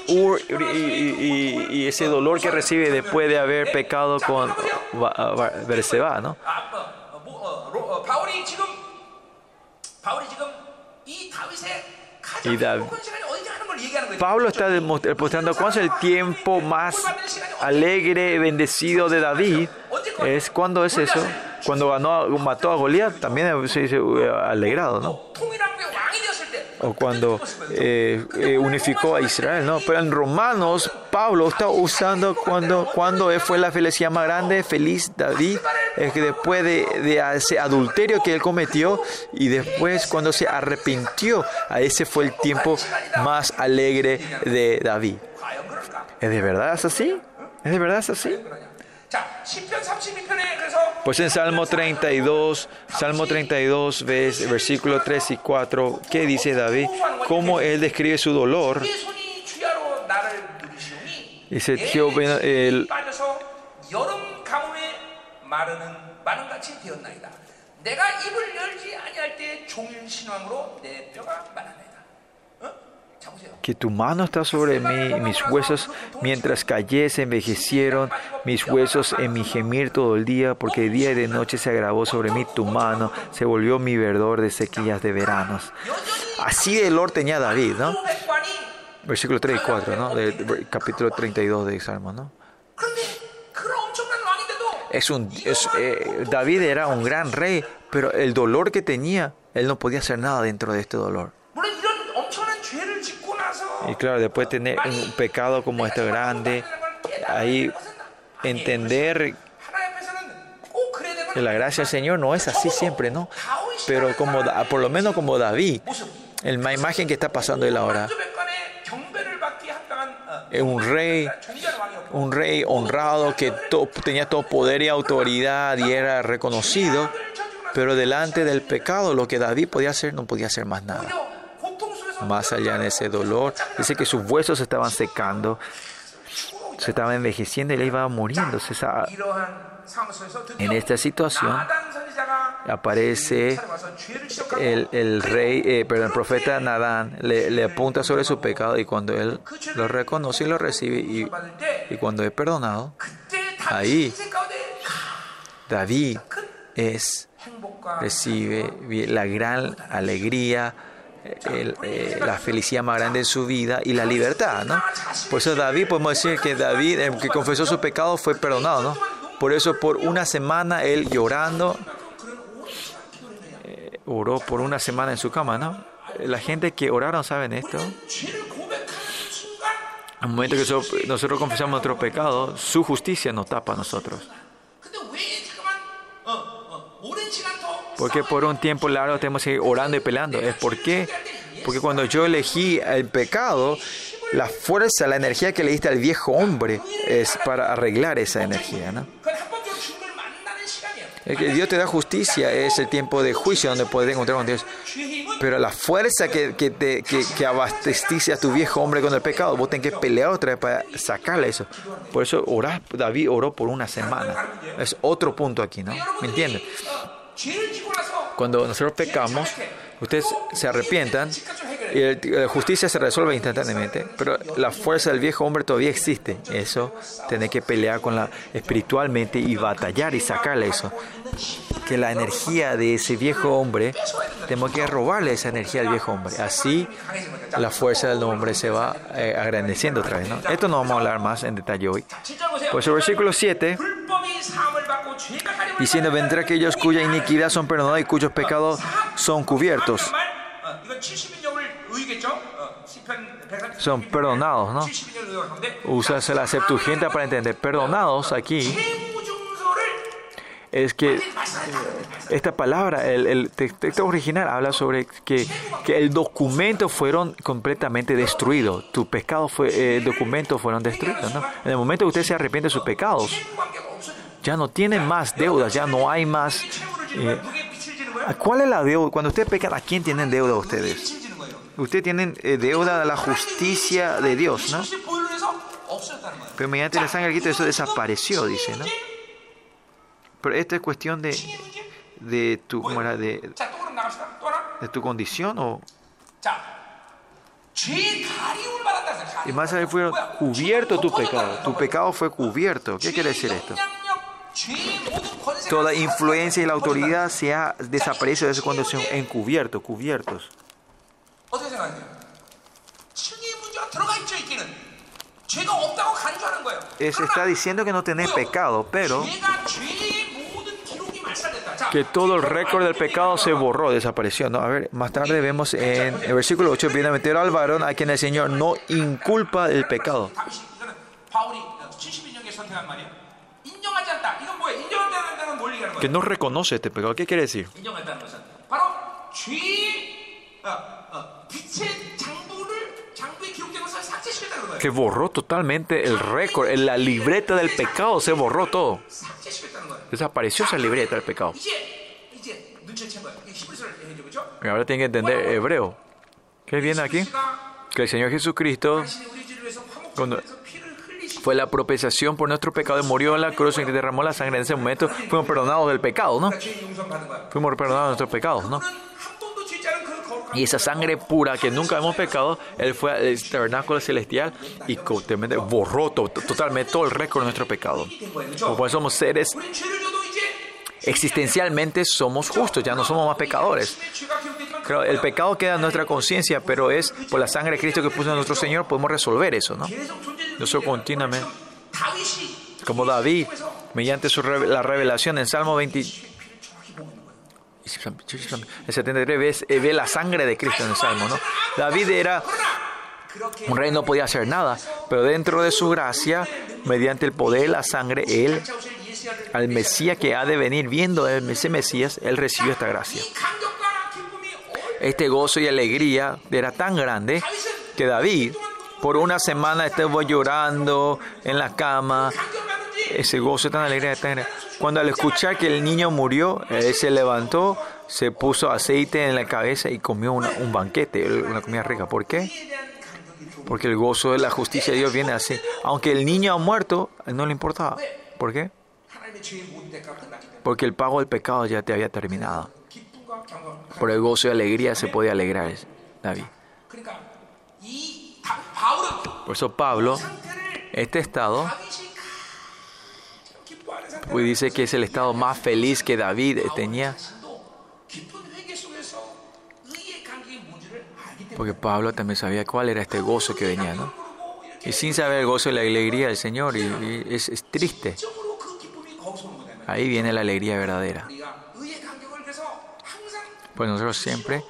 y, y, ese dolor que recibe después de haber pecado con Berseba, ¿no? Y David. Pablo está demostrando cuál es el tiempo más alegre, bendecido de David. Es cuando es eso. Cuando ganó, mató a Goliat, también se dice eh, alegrado, ¿no? o cuando eh, eh, unificó a Israel, ¿no? Pero en Romanos, Pablo está usando cuando, cuando fue la felicidad más grande, feliz David, es que después de, de, ese adulterio que él cometió y después cuando se arrepintió, a ese fue el tiempo más alegre de David. ¿Es de verdad así? ¿Es de verdad así? Pues en Salmo 32, Salmo 32, ves, versículo 3 y 4, ¿qué dice David? ¿Cómo él describe su dolor? 내 손이 주야로 나를 누르시오니 Dice, 내 Jehová, el, 빠져서 여름 가뭄에 마르는 마른 같이 되었나이다. 내가 입을 열지 아니할 때 종일 신왕으로 내 뼈가 마르나이다. 어? 자 보세요. que tu mano está sobre mí, mis huesos, mientras callé, se envejecieron mis huesos en mi gemir todo el día, porque día y de noche se agravó sobre mí tu mano, se volvió mi verdor de sequías de veranos. Así de olor tenía David, ¿no? Versículo 3 y 4, ¿no? De, de, capítulo 32 de Salmo, ¿no? Es un, eh, David era un gran rey, pero el dolor que tenía, él no podía hacer nada dentro de este dolor. Y claro, después de tener un pecado como este grande, ahí entender que la gracia del Señor no es así siempre, ¿no? Pero como por lo menos como David, en la imagen que está pasando él ahora, un rey, un rey honrado que tenía todo poder y autoridad y era reconocido, pero delante del pecado lo que David podía hacer no podía hacer más nada más allá de ese dolor. Dice que sus huesos se estaban secando, se estaba envejeciendo y él iba muriéndose. Esa, en esta situación aparece el, el rey, eh, perdón, el profeta Nadán, le, le, apunta sobre su pecado y cuando él lo reconoce y lo recibe y, y cuando es perdonado, ahí David es, recibe la gran alegría, eh, la felicidad más grande de su vida y la libertad, ¿no? Por eso David, podemos decir que David, el que confesó su pecado, fue perdonado, ¿no? Por eso por una semana él llorando, eh, oró por una semana en su cama, ¿no? La gente que oraron saben esto. Al momento que nosotros confesamos nuestro pecado, su justicia nos tapa a nosotros. Porque por un tiempo largo tenemos que ir orando y peleando. ¿Es por qué? Porque cuando yo elegí el pecado, la fuerza, la energía que le diste al viejo hombre es para arreglar esa energía. ¿no? El que Dios te da justicia es el tiempo de juicio donde podré encontrar con Dios. Pero la fuerza que, que, te, que, que abasteciste a tu viejo hombre con el pecado, vos tenés que pelear otra vez para sacarle eso. Por eso orás, David oró por una semana. Es otro punto aquí, ¿no? ¿Me entiendes? Cuando nosotros pecamos, ustedes se arrepientan. Y la justicia se resuelve instantáneamente, pero la fuerza del viejo hombre todavía existe. Eso, tener que pelear con la espiritualmente y batallar y sacarle eso. Que la energía de ese viejo hombre, tenemos que robarle esa energía al viejo hombre. Así la fuerza del hombre se va eh, agrandeciendo otra vez. ¿no? Esto no vamos a hablar más en detalle hoy. Pues el versículo 7 diciendo vendrá aquellos cuya iniquidad son perdonadas y cuyos pecados son cubiertos son perdonados, ¿no? Usas la Septuaginta para entender. Perdonados aquí es que esta palabra, el, texto original habla sobre que, que, el documento fueron completamente destruidos. Tu pecado fue, eh, documentos fueron destruidos. En el momento que usted se arrepiente de sus pecados, ya no tiene más deudas, ya no hay más. Eh, ¿Cuál es la deuda? Cuando usted pecan, ¿a quién tienen deuda ustedes? ustedes tienen eh, deuda a la justicia de Dios, ¿no? Pero mediante la sangre de eso desapareció, dice, ¿no? Pero esta es cuestión de, de tu, ¿cómo era? De, de tu condición o... Y más allá fue cubierto tu pecado. Tu pecado fue cubierto. ¿Qué quiere decir esto? Toda influencia y la autoridad se ha desaparecido de su condición encubierto, cubiertos. 어떻게 생각해요? 승리의 문제가 들어가 있죠 있기는 죄가 없다고 간주하는 거예요. Es, está diciendo que no tenés pecado, pero 죄가 죄의 모든 기록이 말살됐다. 자, que todo el récord del pecado se borró, desapareció. ¿no? A ver, más tarde vemos en el versículo 8, bienaventurado al varón a quien el Señor no inculpa el pecado. 다윗이 이거는 바울이 70인용에 선택한 말이에요. 인정하지 않다. 이건 뭐예요? 인정한다는 뭘 얘기하는 Que 거예요? no reconoce este pecado. ¿Qué quiere decir? que borró totalmente el récord, la libreta del pecado, se borró todo. Desapareció esa libreta del pecado. Y ahora tienen que entender hebreo. ¿Qué viene aquí? Que el Señor Jesucristo cuando fue la propiciación por nuestro pecado murió en la cruz y derramó la sangre en ese momento, fuimos perdonados del pecado, ¿no? Fuimos perdonados de nuestros pecados, ¿no? Y esa sangre pura que nunca hemos pecado, Él fue al tabernáculo celestial y borró totalmente todo el récord de nuestro pecado. Por somos seres existencialmente somos justos, ya no somos más pecadores. el pecado queda en nuestra conciencia, pero es por la sangre de Cristo que puso en nuestro Señor podemos resolver eso, ¿no? Nosotros continuamente, como David, mediante su, la revelación en Salmo 20. El 73 ve, ve la sangre de Cristo en el Salmo, ¿no? David era un rey no podía hacer nada, pero dentro de su gracia, mediante el poder de la sangre, él, al Mesías que ha de venir viendo ese Mesías, él recibió esta gracia. Este gozo y alegría era tan grande que David, por una semana estuvo llorando en la cama, ese gozo tan alegre de tener. Cuando al escuchar que el niño murió, él se levantó, se puso aceite en la cabeza y comió un banquete, una comida rica. ¿Por qué? Porque el gozo de la justicia de Dios viene así. Aunque el niño ha muerto, no le importaba. ¿Por qué? Porque el pago del pecado ya te había terminado. Por el gozo y alegría se puede alegrar, David. Por eso Pablo, este estado Hoy dice que es el estado más feliz que David tenía. Porque Pablo también sabía cuál era este gozo que venía, ¿no? Y sin saber el gozo y la alegría del Señor, y, es, es triste. Ahí viene la alegría verdadera. Pues nosotros siempre,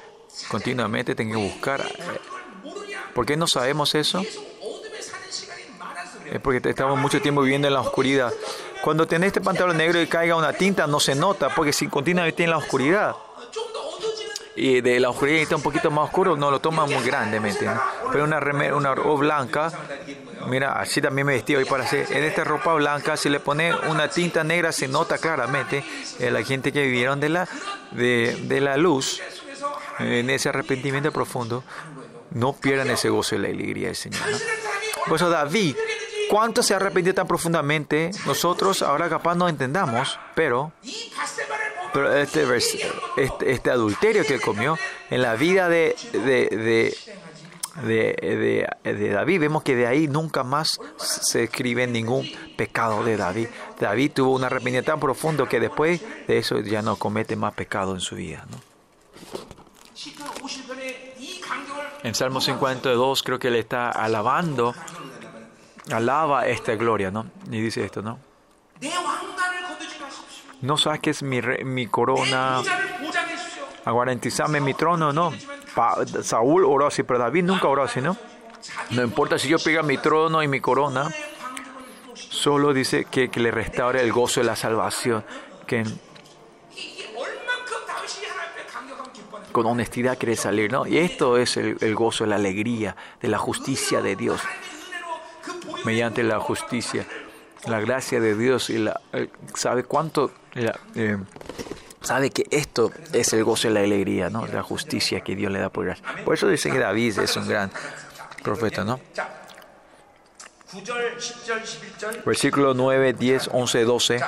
continuamente, tenemos que buscar. Eh, ¿Por qué no sabemos eso? Es porque estamos mucho tiempo viviendo en la oscuridad. Cuando tenés este pantalón negro y caiga una tinta, no se nota, porque si continuamente en la oscuridad. Y de la oscuridad está un poquito más oscuro, no lo toma muy grandemente. ¿no? Pero una remera, una o blanca, mira, así también me vestí hoy para hacer. En esta ropa blanca, si le pone una tinta negra, se nota claramente eh, la gente que vivieron de la, de, de la luz, eh, en ese arrepentimiento profundo, no pierdan ese gozo y la alegría del Señor. ¿no? Por eso David ¿Cuánto se ha tan profundamente? Nosotros ahora capaz no entendamos, pero, pero este, este, este adulterio que comió en la vida de, de, de, de, David, vemos que de ahí nunca más se escribe ningún pecado de David. David tuvo un arrepentimiento tan profundo que después de eso ya no comete más pecado en su vida. ¿no? En Salmo 52 creo que le está alabando alaba esta gloria, ¿no? Y dice esto, ¿no? No saques mi, re, mi corona, aguarantizame mi trono, ¿no? Saúl oró así, pero David nunca oró así, ¿no? No importa si yo pega mi trono y mi corona, solo dice que, le restaure el gozo de la salvación, que con honestidad quiere salir, ¿no? Y esto es el gozo, la alegría de la justicia de Dios mediante la justicia. La gracia de Dios y la, eh, sabe cuánto eh, sabe que esto es el gozo y la alegría, ¿no? La justicia que Dios le da por gracia. Por eso dice que David es un gran profeta, ¿no? Versículo 9, 10, 11, 12.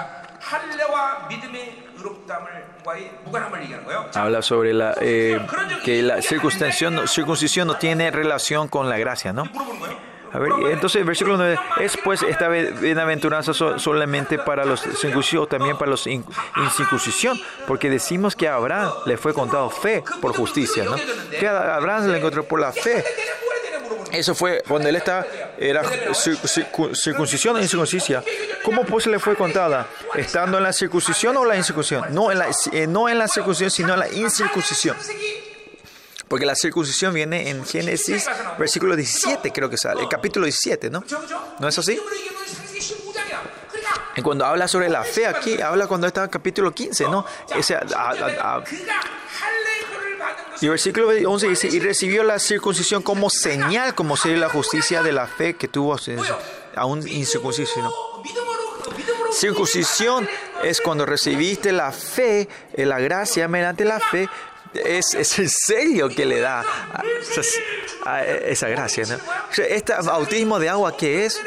Habla sobre la, eh, que la circuncisión, circuncisión no tiene relación con la gracia, ¿no? A ver, entonces el versículo 9 es pues esta bienaventuranza solamente para los circuncisos, también para los incircuncisión, porque decimos que a Abraham le fue contado fe por justicia, ¿no? Que a Abraham se le encontró por la fe. Eso fue cuando él estaba, era circuncisión o incircuncisión. ¿Cómo pues le fue contada? ¿Estando en la circuncisión o la incircuncisión? No en la, eh, no en la circuncisión, sino en la incircuncisión. Porque la circuncisión viene en Génesis, versículo 17, creo que sale, el capítulo 17, ¿no? ¿No es así? Y cuando habla sobre la fe aquí, habla cuando está en capítulo 15, ¿no? Ese, a, a, a, y versículo 11 dice, y recibió la circuncisión como señal, como sería la justicia de la fe que tuvo a un incircunciso. ¿no? Circuncisión es cuando recibiste la fe, la gracia mediante la fe, es, es el sello que le da esa gracia. ¿no? Este bautismo de agua que es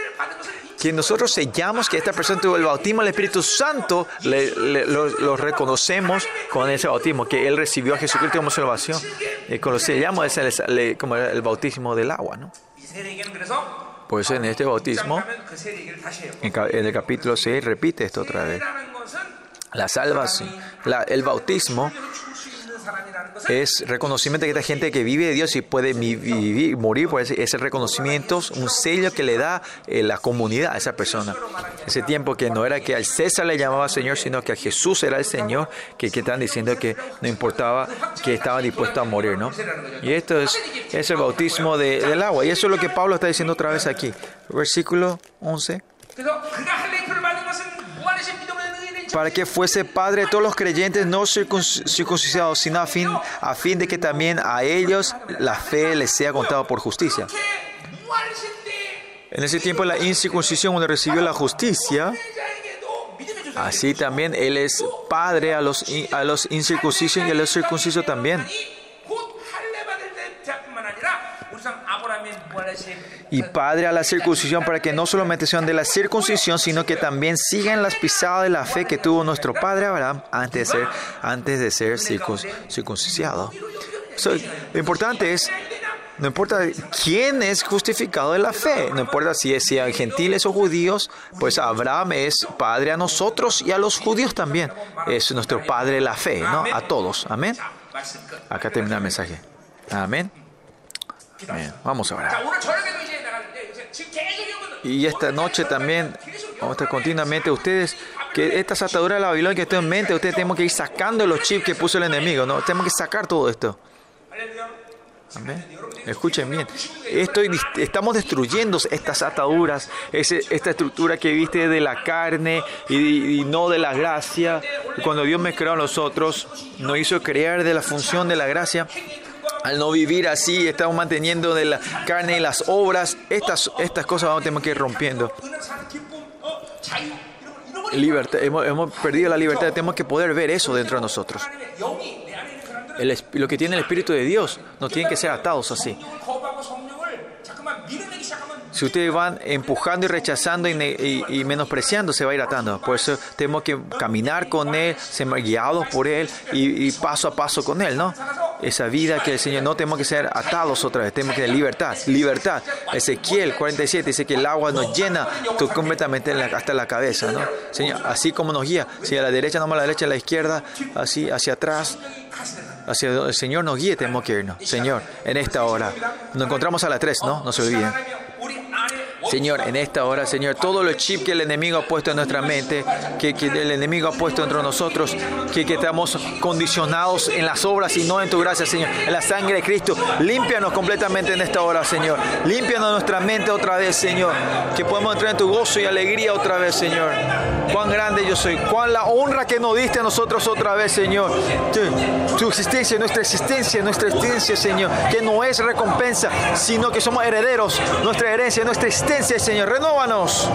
que nosotros sellamos que esta persona tuvo el bautismo del Espíritu Santo, lo, reconocemos con ese bautismo, que él recibió a Jesucristo como salvación. Y con lo sellamos es como el bautismo del agua. ¿no? Pues en este bautismo, en el capítulo 6, repite esto otra vez. La salvación, el bautismo es reconocimiento de que esta gente que vive de Dios y puede vivir, morir, pues es el reconocimiento, un sello que le da eh, la comunidad a esa persona. Ese tiempo que no era que al César le llamaba Señor, sino que a Jesús era el Señor, que, que están diciendo que no importaba, que estaba dispuesto a morir, ¿no? Y esto es, es el bautismo de- del agua. Y eso es lo que Pablo está diciendo otra vez aquí. Versículo 11 para que fuese padre de todos los creyentes no circuncidados, sino a fin, a fin de que también a ellos la fe les sea contada por justicia. En ese tiempo la incircuncisión, cuando recibió la justicia, así también él es padre a los, a los incircuncisos y a los circuncisos también y Padre a la circuncisión para que no solamente sean de la circuncisión, sino que también sigan las pisadas de la fe que tuvo nuestro Padre Abraham antes de ser, antes de ser circuncisado. Lo importante es, no importa quién es justificado de la fe, no importa si es gentiles o judíos, pues Abraham es Padre a nosotros y a los judíos también. Es nuestro Padre la fe, ¿no? A todos. Amén. Acá termina el mensaje. Amén. Vamos a orar. Y esta noche también, vamos a estar continuamente ustedes, que estas ataduras de la Babilonia que estén en mente, ustedes tenemos que ir sacando los chips que puso el enemigo, ¿no? Tenemos que sacar todo esto. Escuchen bien. Estoy, estamos destruyendo estas ataduras, esta estructura que viste de la carne y, no de la gracia. Cuando Dios me creó a nosotros, nos hizo crear de la función de la gracia al no vivir así, estamos manteniendo de la carne y las obras, estas, estas cosas vamos a tener que ir rompiendo. Libertad, hemos, hemos, perdido la libertad, tenemos que poder ver eso dentro de nosotros. El, lo que tiene el Espíritu de Dios, no tiene que ser atados así. Si ustedes van empujando y rechazando y, menospreciando, se va a ir atando. Por eso tenemos que caminar con Él, ser guiados por Él y, paso a paso con Él, ¿no? Esa vida que el Señor, no tenemos que ser atados otra vez, tenemos que tener libertad, libertad. Ezequiel 47 dice que el agua nos llena completamente hasta la cabeza, ¿no? Señor, así como nos guía, si a la derecha, no a la derecha, a la izquierda, así hacia atrás, hacia el Señor nos guíe, tenemos que irnos. Señor, en esta hora, nos encontramos a las 3, ¿no? No se olviden. 하나님의 우리 안에 Señor, en esta hora, Señor, todos los chips que el enemigo ha puesto en nuestra mente, que, el enemigo ha puesto entre nosotros, que, que estamos condicionados en las obras y no en tu gracia, Señor, en la sangre de Cristo, límpianos completamente en esta hora, Señor. Límpianos nuestra mente otra vez, Señor, que podamos entrar en tu gozo y alegría otra vez, Señor. Cuán grande yo soy, cuán la honra que nos diste a nosotros otra vez, Señor. Tu, tu existencia, nuestra existencia, nuestra existencia, Señor, que no es recompensa, sino que somos herederos, nuestra herencia, nuestra existencia, Señor. Renóvanos.